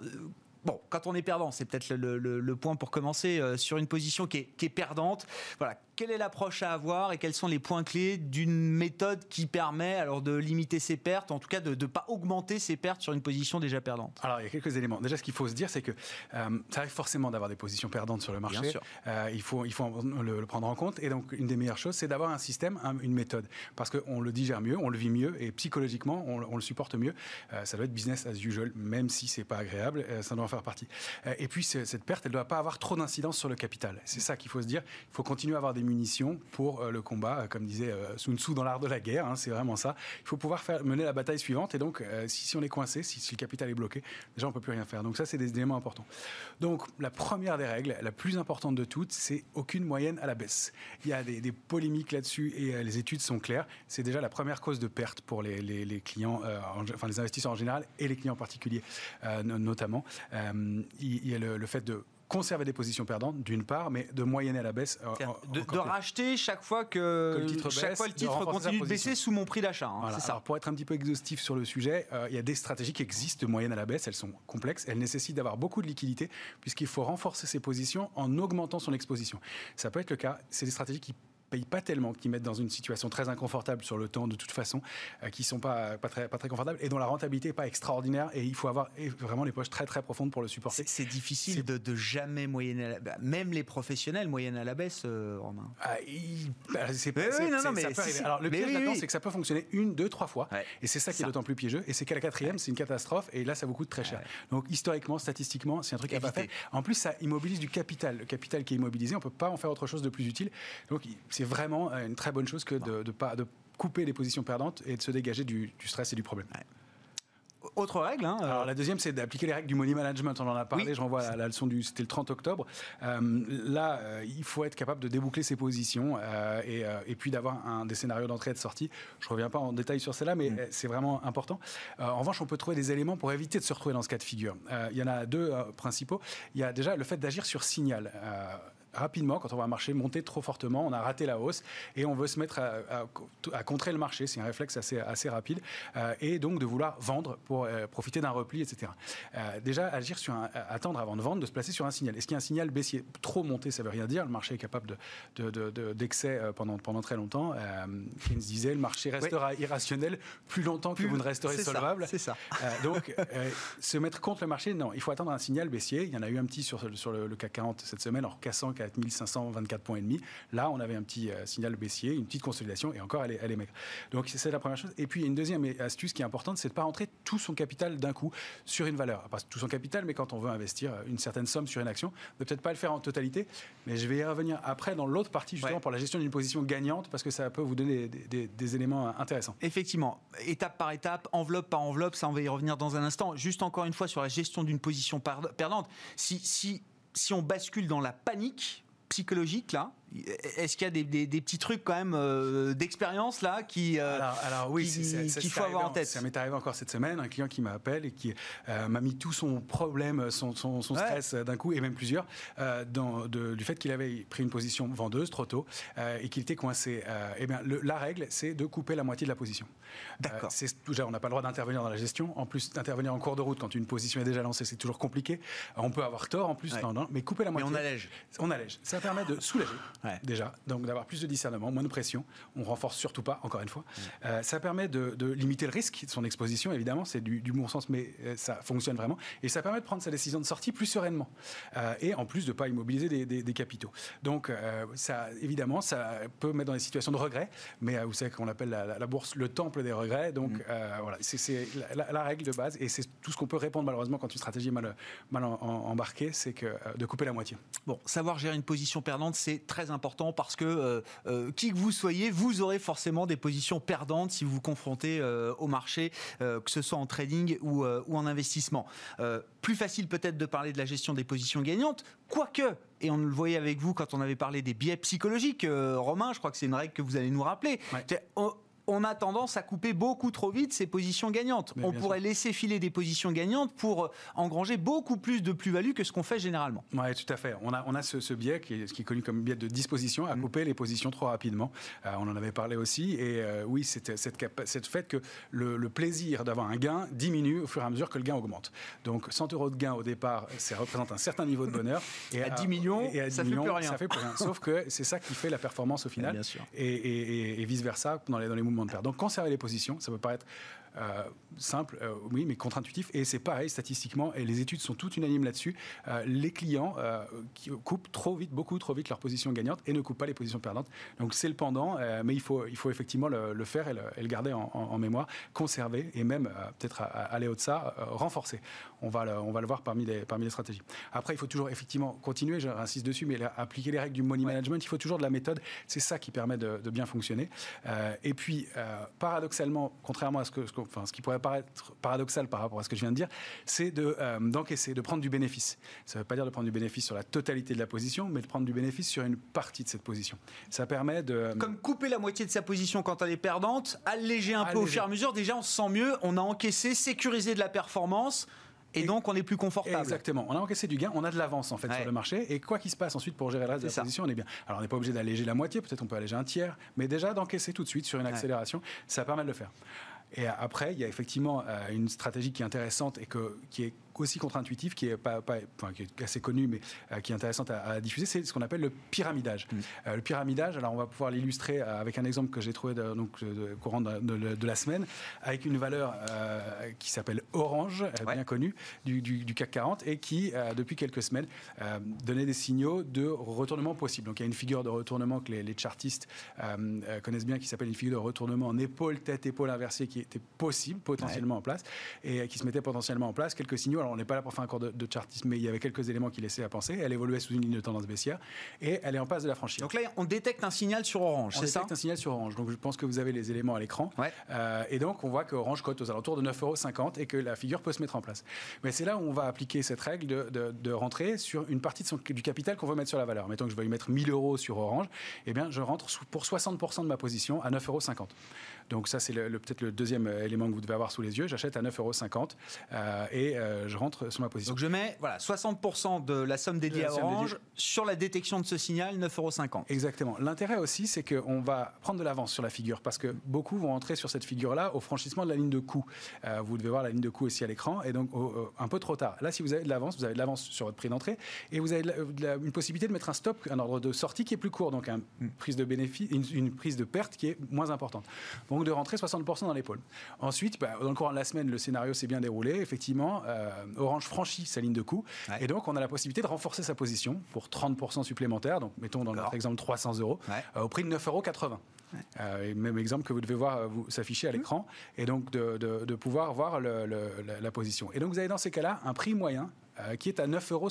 Bon, quand on est perdant, c'est peut-être le, point pour commencer sur une position qui est, qui est perdante. Voilà, quelle est l'approche à avoir et quels sont les points clés d'une méthode qui permet alors de limiter ses pertes, en tout cas de ne pas augmenter ses pertes sur une position déjà perdante? Alors il y a quelques éléments. Déjà ce qu'il faut se dire c'est que euh, ça arrive forcément d'avoir des positions perdantes sur le marché. Euh, il faut, il faut le, prendre en compte et donc une des meilleures choses c'est d'avoir un système, une méthode parce qu'on le digère mieux, on le vit mieux et psychologiquement on, le supporte mieux. Euh, ça doit être business as usual même si c'est pas agréable, ça doit en faire partie. et puis cette perte elle ne doit pas avoir trop d'incidence sur le capital. C'est ça qu'il faut se dire. Il faut continuer à avoir des munitions pour euh, le combat, euh, comme disait euh, Sun Tzu dans l'art de la guerre. Hein, c'est vraiment ça. Il faut pouvoir faire, mener la bataille suivante. Et donc, si, on est coincé, si, le capital est bloqué, déjà on peut plus rien faire. Donc ça, c'est des éléments importants. Donc la première des règles, la plus importante de toutes, c'est aucune moyenne à la baisse. Il y a des, polémiques là-dessus et les études sont claires. C'est déjà la première cause de perte pour les, clients, enfin les investisseurs en général et les clients particuliers notamment. il y a le fait de conserver des positions perdantes, d'une part, mais de moyenner à la baisse. Euh, de, racheter chaque fois que, le titre, chaque fois le titre continue de baisser sous mon prix d'achat. Hein, ça. pour être un petit peu exhaustif sur le sujet, euh, il y a des stratégies qui existent de moyenne à la baisse. Elles sont complexes. Elles nécessitent d'avoir beaucoup de liquidité puisqu'il faut renforcer ses positions en augmentant son exposition. Ça peut être le cas. C'est des stratégies qui payent pas tellement, qui mettent dans une situation très inconfortable sur le temps de toute façon, euh, qui sont pas, pas, très, pas très confortables et dont la rentabilité n'est pas extraordinaire et il faut avoir vraiment les poches très très profondes pour le supporter. C'est difficile de, de, jamais moyenner, à la, bah, même les professionnels moyennent à la baisse, euh, Romain. Ah, bah, c'est pas, oui, non, non, mais ça peut Alors le piège oui, là-dedans, c'est que ça peut fonctionner une, deux, trois fois ouais. et c'est ça qui est d'autant plus piégeux et c'est qu'à la quatrième, ouais. c'est une catastrophe et là ça vous coûte très cher. Donc historiquement, statistiquement, c'est un truc à pas faire. En plus, ça immobilise du capital. Le capital qui est immobilisé, on peut pas en faire autre chose de plus utile. Donc c'est vraiment une très bonne chose que de, de, pas, de couper les positions perdantes et de se dégager du, du stress et du problème. Ouais. Autre règle hein, Alors la deuxième, c'est d'appliquer les règles du money management. On en a parlé, oui. je renvoie à la leçon du. C'était le 30 octobre. Euh, là, euh, il faut être capable de déboucler ses positions euh, et, et, puis d'avoir un, des scénarios d'entrée et de sortie. Je ne reviens pas en détail sur cela, mais mm. c'est vraiment important. en revanche, on peut trouver des éléments pour éviter de se retrouver dans ce cas de figure. il y en a deux principaux. Il y a déjà le fait d'agir sur signal rapidement, quand on voit un marché monter trop fortement, on a raté la hausse et on veut se mettre à, à, à contrer le marché. C'est un réflexe assez, assez rapide. Euh, et donc de vouloir vendre pour euh, profiter d'un repli, etc. Euh, déjà, agir sur un, attendre avant de vendre, de se placer sur un signal. Est-ce qu'il y a un signal baissier? Trop monter, ça veut rien dire. Le marché est capable d'excès de, de, de, pendant, pendant très longtemps. Keynes disait le marché restera oui. irrationnel plus longtemps plus, que vous ne resterez solvable. C'est ça. donc, se mettre contre le marché, non. Il faut attendre un signal baissier. Il y en a eu un petit sur, sur le, le CAC 40 cette semaine, en cassant 4524 points et demi. Là, on avait un petit euh, signal baissier, une petite consolidation, et encore, elle est, elle est maigre. Donc, c'est la première chose. Et puis, une deuxième astuce qui est importante, c'est de ne pas rentrer tout son capital d'un coup sur une valeur. Pas tout son capital, mais quand on veut investir une certaine somme sur une action, ne peut-être pas le faire en totalité, mais je vais y revenir après dans l'autre partie, justement, ouais. pour la gestion d'une position gagnante, parce que ça peut vous donner des, des, des, éléments intéressants. Effectivement, étape par étape, enveloppe par enveloppe, ça, on va y revenir dans un instant. Juste encore une fois sur la gestion d'une position perdante. Si, si, si on bascule dans la panique, psychologique là Est-ce qu'il y a des, des, des, petits trucs quand même euh, d'expérience là qui euh, alors, alors, oui, qu'il faut avoir en tête? Ça m'est arrivé encore cette semaine, un client qui m'appelle et qui euh, m'a mis tout son problème, son, son, son stress ouais. d'un coup et même plusieurs euh, dans, de, du fait qu'il avait pris une position vendeuse trop tôt et qu'il était coincé. eh bien, le, la règle, c'est de couper la moitié de la position. D'accord. déjà, on n'a pas le droit d'intervenir dans la gestion. En plus, d'intervenir en cours de route quand une position est déjà lancée, c'est toujours compliqué. On peut avoir tort en plus, ouais. non, non, mais couper la moitié. Mais on allège. On allège. Ça permet de soulager ouais. déjà, donc d'avoir plus de discernement, moins de pression. On renforce surtout pas, encore une fois. Euh, ça permet de, de, limiter le risque de son exposition, évidemment, c'est du, du, bon sens, mais euh, ça fonctionne vraiment. Et ça permet de prendre sa décision de sortie plus sereinement. Euh, et en plus de ne pas immobiliser des, des, des capitaux. Donc ça, évidemment, ça peut mettre dans des situations de regret, mais vous savez qu'on appelle la, la, la, bourse le temple des regrets. Donc mmh. voilà, c'est la, la, règle de base et c'est tout ce qu'on peut répondre malheureusement quand une stratégie est mal, mal en, en, embarquée, c'est que de couper la moitié. Bon, savoir gérer une position perdante, c'est très important parce que euh, euh, qui que vous soyez, vous aurez forcément des positions perdantes si vous vous confrontez euh, au marché, que ce soit en trading ou, ou en investissement. plus facile peut-être de parler de la gestion des positions gagnantes, quoique et on le voyait avec vous quand on avait parlé des biais psychologiques, Romain, je crois que c'est une règle que vous allez nous rappeler. Ouais on a tendance à couper beaucoup trop vite ces positions gagnantes. Mais on pourrait sûr. laisser filer des positions gagnantes pour engranger beaucoup plus de plus-value que ce qu'on fait généralement. Oui, tout à fait. On a, on a ce, ce biais qui est, qui est, connu comme biais de disposition à mmh. couper les positions trop rapidement. Euh, on en avait parlé aussi. Et euh, oui, c'est cette, cette fait que le, le plaisir d'avoir un gain diminue au fur et à mesure que le gain augmente. Donc 100 euros de gain au départ, ça représente un certain niveau de bonheur. Et à, 10 millions, et à 10 ça millions, fait plus rien. Ça fait plus rien. Sauf que c'est ça qui fait la performance au final. Bien sûr. Et, et, et vice-versa dans les, dans les mouvements de perte. Donc conserver les positions, ça peut paraître euh, simple, euh, oui, mais contre-intuitif. Et c'est pareil statistiquement, et les études sont toutes unanimes là-dessus. Euh, les clients qui coupent trop vite, beaucoup trop vite leur position gagnante et ne coupent pas les positions perdantes. Donc c'est le pendant, mais il faut, il faut effectivement le, faire et le, garder en, en, mémoire, conserver et même peut-être aller au de ça, renforcer. On va, le, on va le voir parmi les, parmi les stratégies. Après, il faut toujours effectivement continuer, j'insiste dessus, mais appliquer les règles du money management, il faut toujours de la méthode. C'est ça qui permet de, de bien fonctionner. et puis, paradoxalement, contrairement à ce que, ce, que, enfin, ce qui pourrait paraître paradoxal par rapport à ce que je viens de dire, c'est d'encaisser, de, de, prendre du bénéfice. Ça ne veut pas dire de prendre du bénéfice sur la totalité de la position, mais de prendre du bénéfice sur une partie de cette position. Ça permet de... Comme couper la moitié de sa position quand elle est perdante, alléger un alléger. peu au fur et à mesure, déjà on se sent mieux, on a encaissé, sécurisé de la performance. Et, et, donc, on est plus confortable. Exactement. On a encaissé du gain, on a de l'avance en fait ouais. sur le marché. Et quoi qu'il se passe ensuite pour gérer le reste de la ça. position, on est bien. Alors, on n'est pas obligé d'alléger la moitié, peut-être on peut alléger un tiers, mais déjà d'encaisser tout de suite sur une accélération, ouais. ça permet de le faire. Et après, il y a effectivement euh, une stratégie qui est intéressante et que, qui est aussi contre-intuitive, qui est, pas, qui est assez connue, mais qui est intéressante à, diffuser, c'est ce qu'on appelle le pyramidage. Mm. le pyramidage, alors on va pouvoir l'illustrer avec un exemple que j'ai trouvé de, donc, courant de, la semaine, avec une valeur qui s'appelle Orange, bien connue, du, du, CAC 40, et qui, depuis quelques semaines, donnait des signaux de retournement possible. Donc il y a une figure de retournement que les, chartistes connaissent bien, qui s'appelle une figure de retournement en épaule, tête, épaule inversée, qui était possible, potentiellement en place, et qui se mettait potentiellement en place. Quelques signaux, alors on n'est pas là pour faire un cours de, chartisme, mais il y avait quelques éléments qui laissaient à penser. Elle évoluait sous une ligne de tendance baissière, et elle est en passe de la franchir. Donc là, on détecte un signal sur Orange, c'est ça On détecte un signal sur Orange. Donc je pense que vous avez les éléments à l'écran. Euh, et donc on voit que Orange cote aux alentours de 9,50 euros et que la figure peut se mettre en place. Mais c'est là où on va appliquer cette règle de, de, rentrer sur une partie de son, du capital qu'on veut mettre sur la valeur. Mettons que je vais y mettre 1000 euros sur Orange, eh bien je rentre pour 60% de ma position à 9,50 euros. Donc ça, c'est le, peut-être le deuxième euh, élément que vous devez avoir sous les yeux. J'achète à 9,50 euros euh, et euh, je rentre sur ma position. Donc je mets voilà, 60% de la somme dédiée à Orange sur la détection de ce signal, 9,50 euros. Exactement. L'intérêt aussi, c'est qu'on va prendre de l'avance sur la figure parce que beaucoup vont entrer sur cette figure-là au franchissement de la ligne de coût. vous devez voir la ligne de coût aussi à l'écran et donc un peu trop tard. Là, si vous avez de l'avance, vous avez de l'avance sur votre prix d'entrée et vous avez une possibilité de mettre un stop, un ordre de sortie qui est plus court, donc une prise de bénéfice, une, prise de perte qui est moins importante. Bon, de rentrer 60% dans l'épaule. Ensuite, bah, dans le courant de la semaine, le scénario s'est bien déroulé. Effectivement, euh, Orange franchit sa ligne de coût. Et donc, on a la possibilité de renforcer sa position pour 30% supplémentaire. Donc, mettons dans notre exemple 300 euros, euh, au prix de 9,80 euros. Euh, même exemple que vous devez voir vous s'afficher à l'écran, et donc de, pouvoir voir la, la, position. Et donc vous avez dans ces cas-là un prix moyen euh, qui est à 9,60 euros.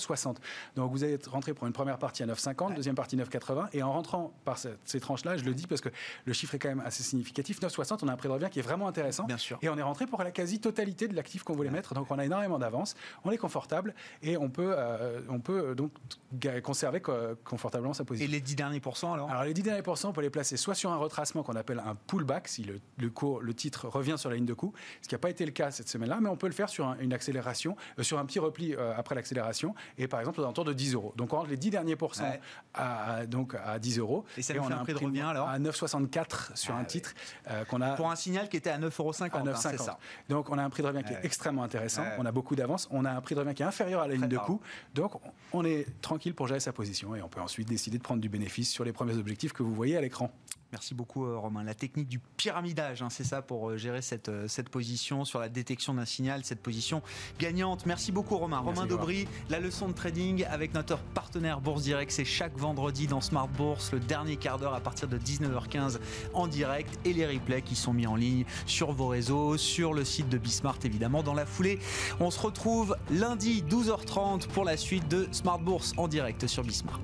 Donc vous allez rentrer pour une première partie à 9,50, deuxième partie 9,80. Et en rentrant par ces tranches-là, je le dis parce que le chiffre est quand même assez significatif, 9,60, on a un prix de revient qui est vraiment intéressant. Bien sûr. Et on est rentré pour la quasi-totalité de l'actif qu'on voulait mettre. Donc on a énormément d'avance, on est confortable et on peut, euh, on peut donc conserver confortablement sa position. Et les 10 derniers pourcents alors? Alors les 10 derniers pourcents, on peut les placer soit sur un retracement qu'on appelle un pullback, si le, le, cours, le titre revient sur la ligne de coup, ce qui n'a pas été le cas cette semaine-là, mais on peut le faire sur une accélération, euh, sur un petit repli après l'accélération et par exemple aux alentours de 10 euros. Donc on rentre les 10 derniers pourcents à, donc à 10 euros. Et ça fait un prix de revient alors À 9,64 sur un titre euh, qu'on a. Pour un signal qui était à 9,50 euros. Hein, c'est ça. Donc on a un prix de revient qui est extrêmement intéressant. On a beaucoup d'avance. On a un prix de revient qui est inférieur à la ligne de coût. Donc on est tranquille pour gérer sa position et on peut ensuite décider de prendre du bénéfice sur les premiers objectifs que vous voyez à l'écran. Merci beaucoup euh, Romain. La technique du pyramidage, hein, c'est ça pour euh, gérer cette, euh, cette position sur la détection d'un signal, cette position gagnante. Merci beaucoup Romain. Romain Daubry, la leçon de trading avec notre partenaire Bourse Direct, c'est chaque vendredi dans Smart Bourse, le dernier quart d'heure à partir de 19h15 en direct et les replays qui sont mis en ligne sur vos réseaux, sur le site de Bismart évidemment. Dans la foulée, on se retrouve lundi 12h30 pour la suite de Smart Bourse en direct sur Bismart.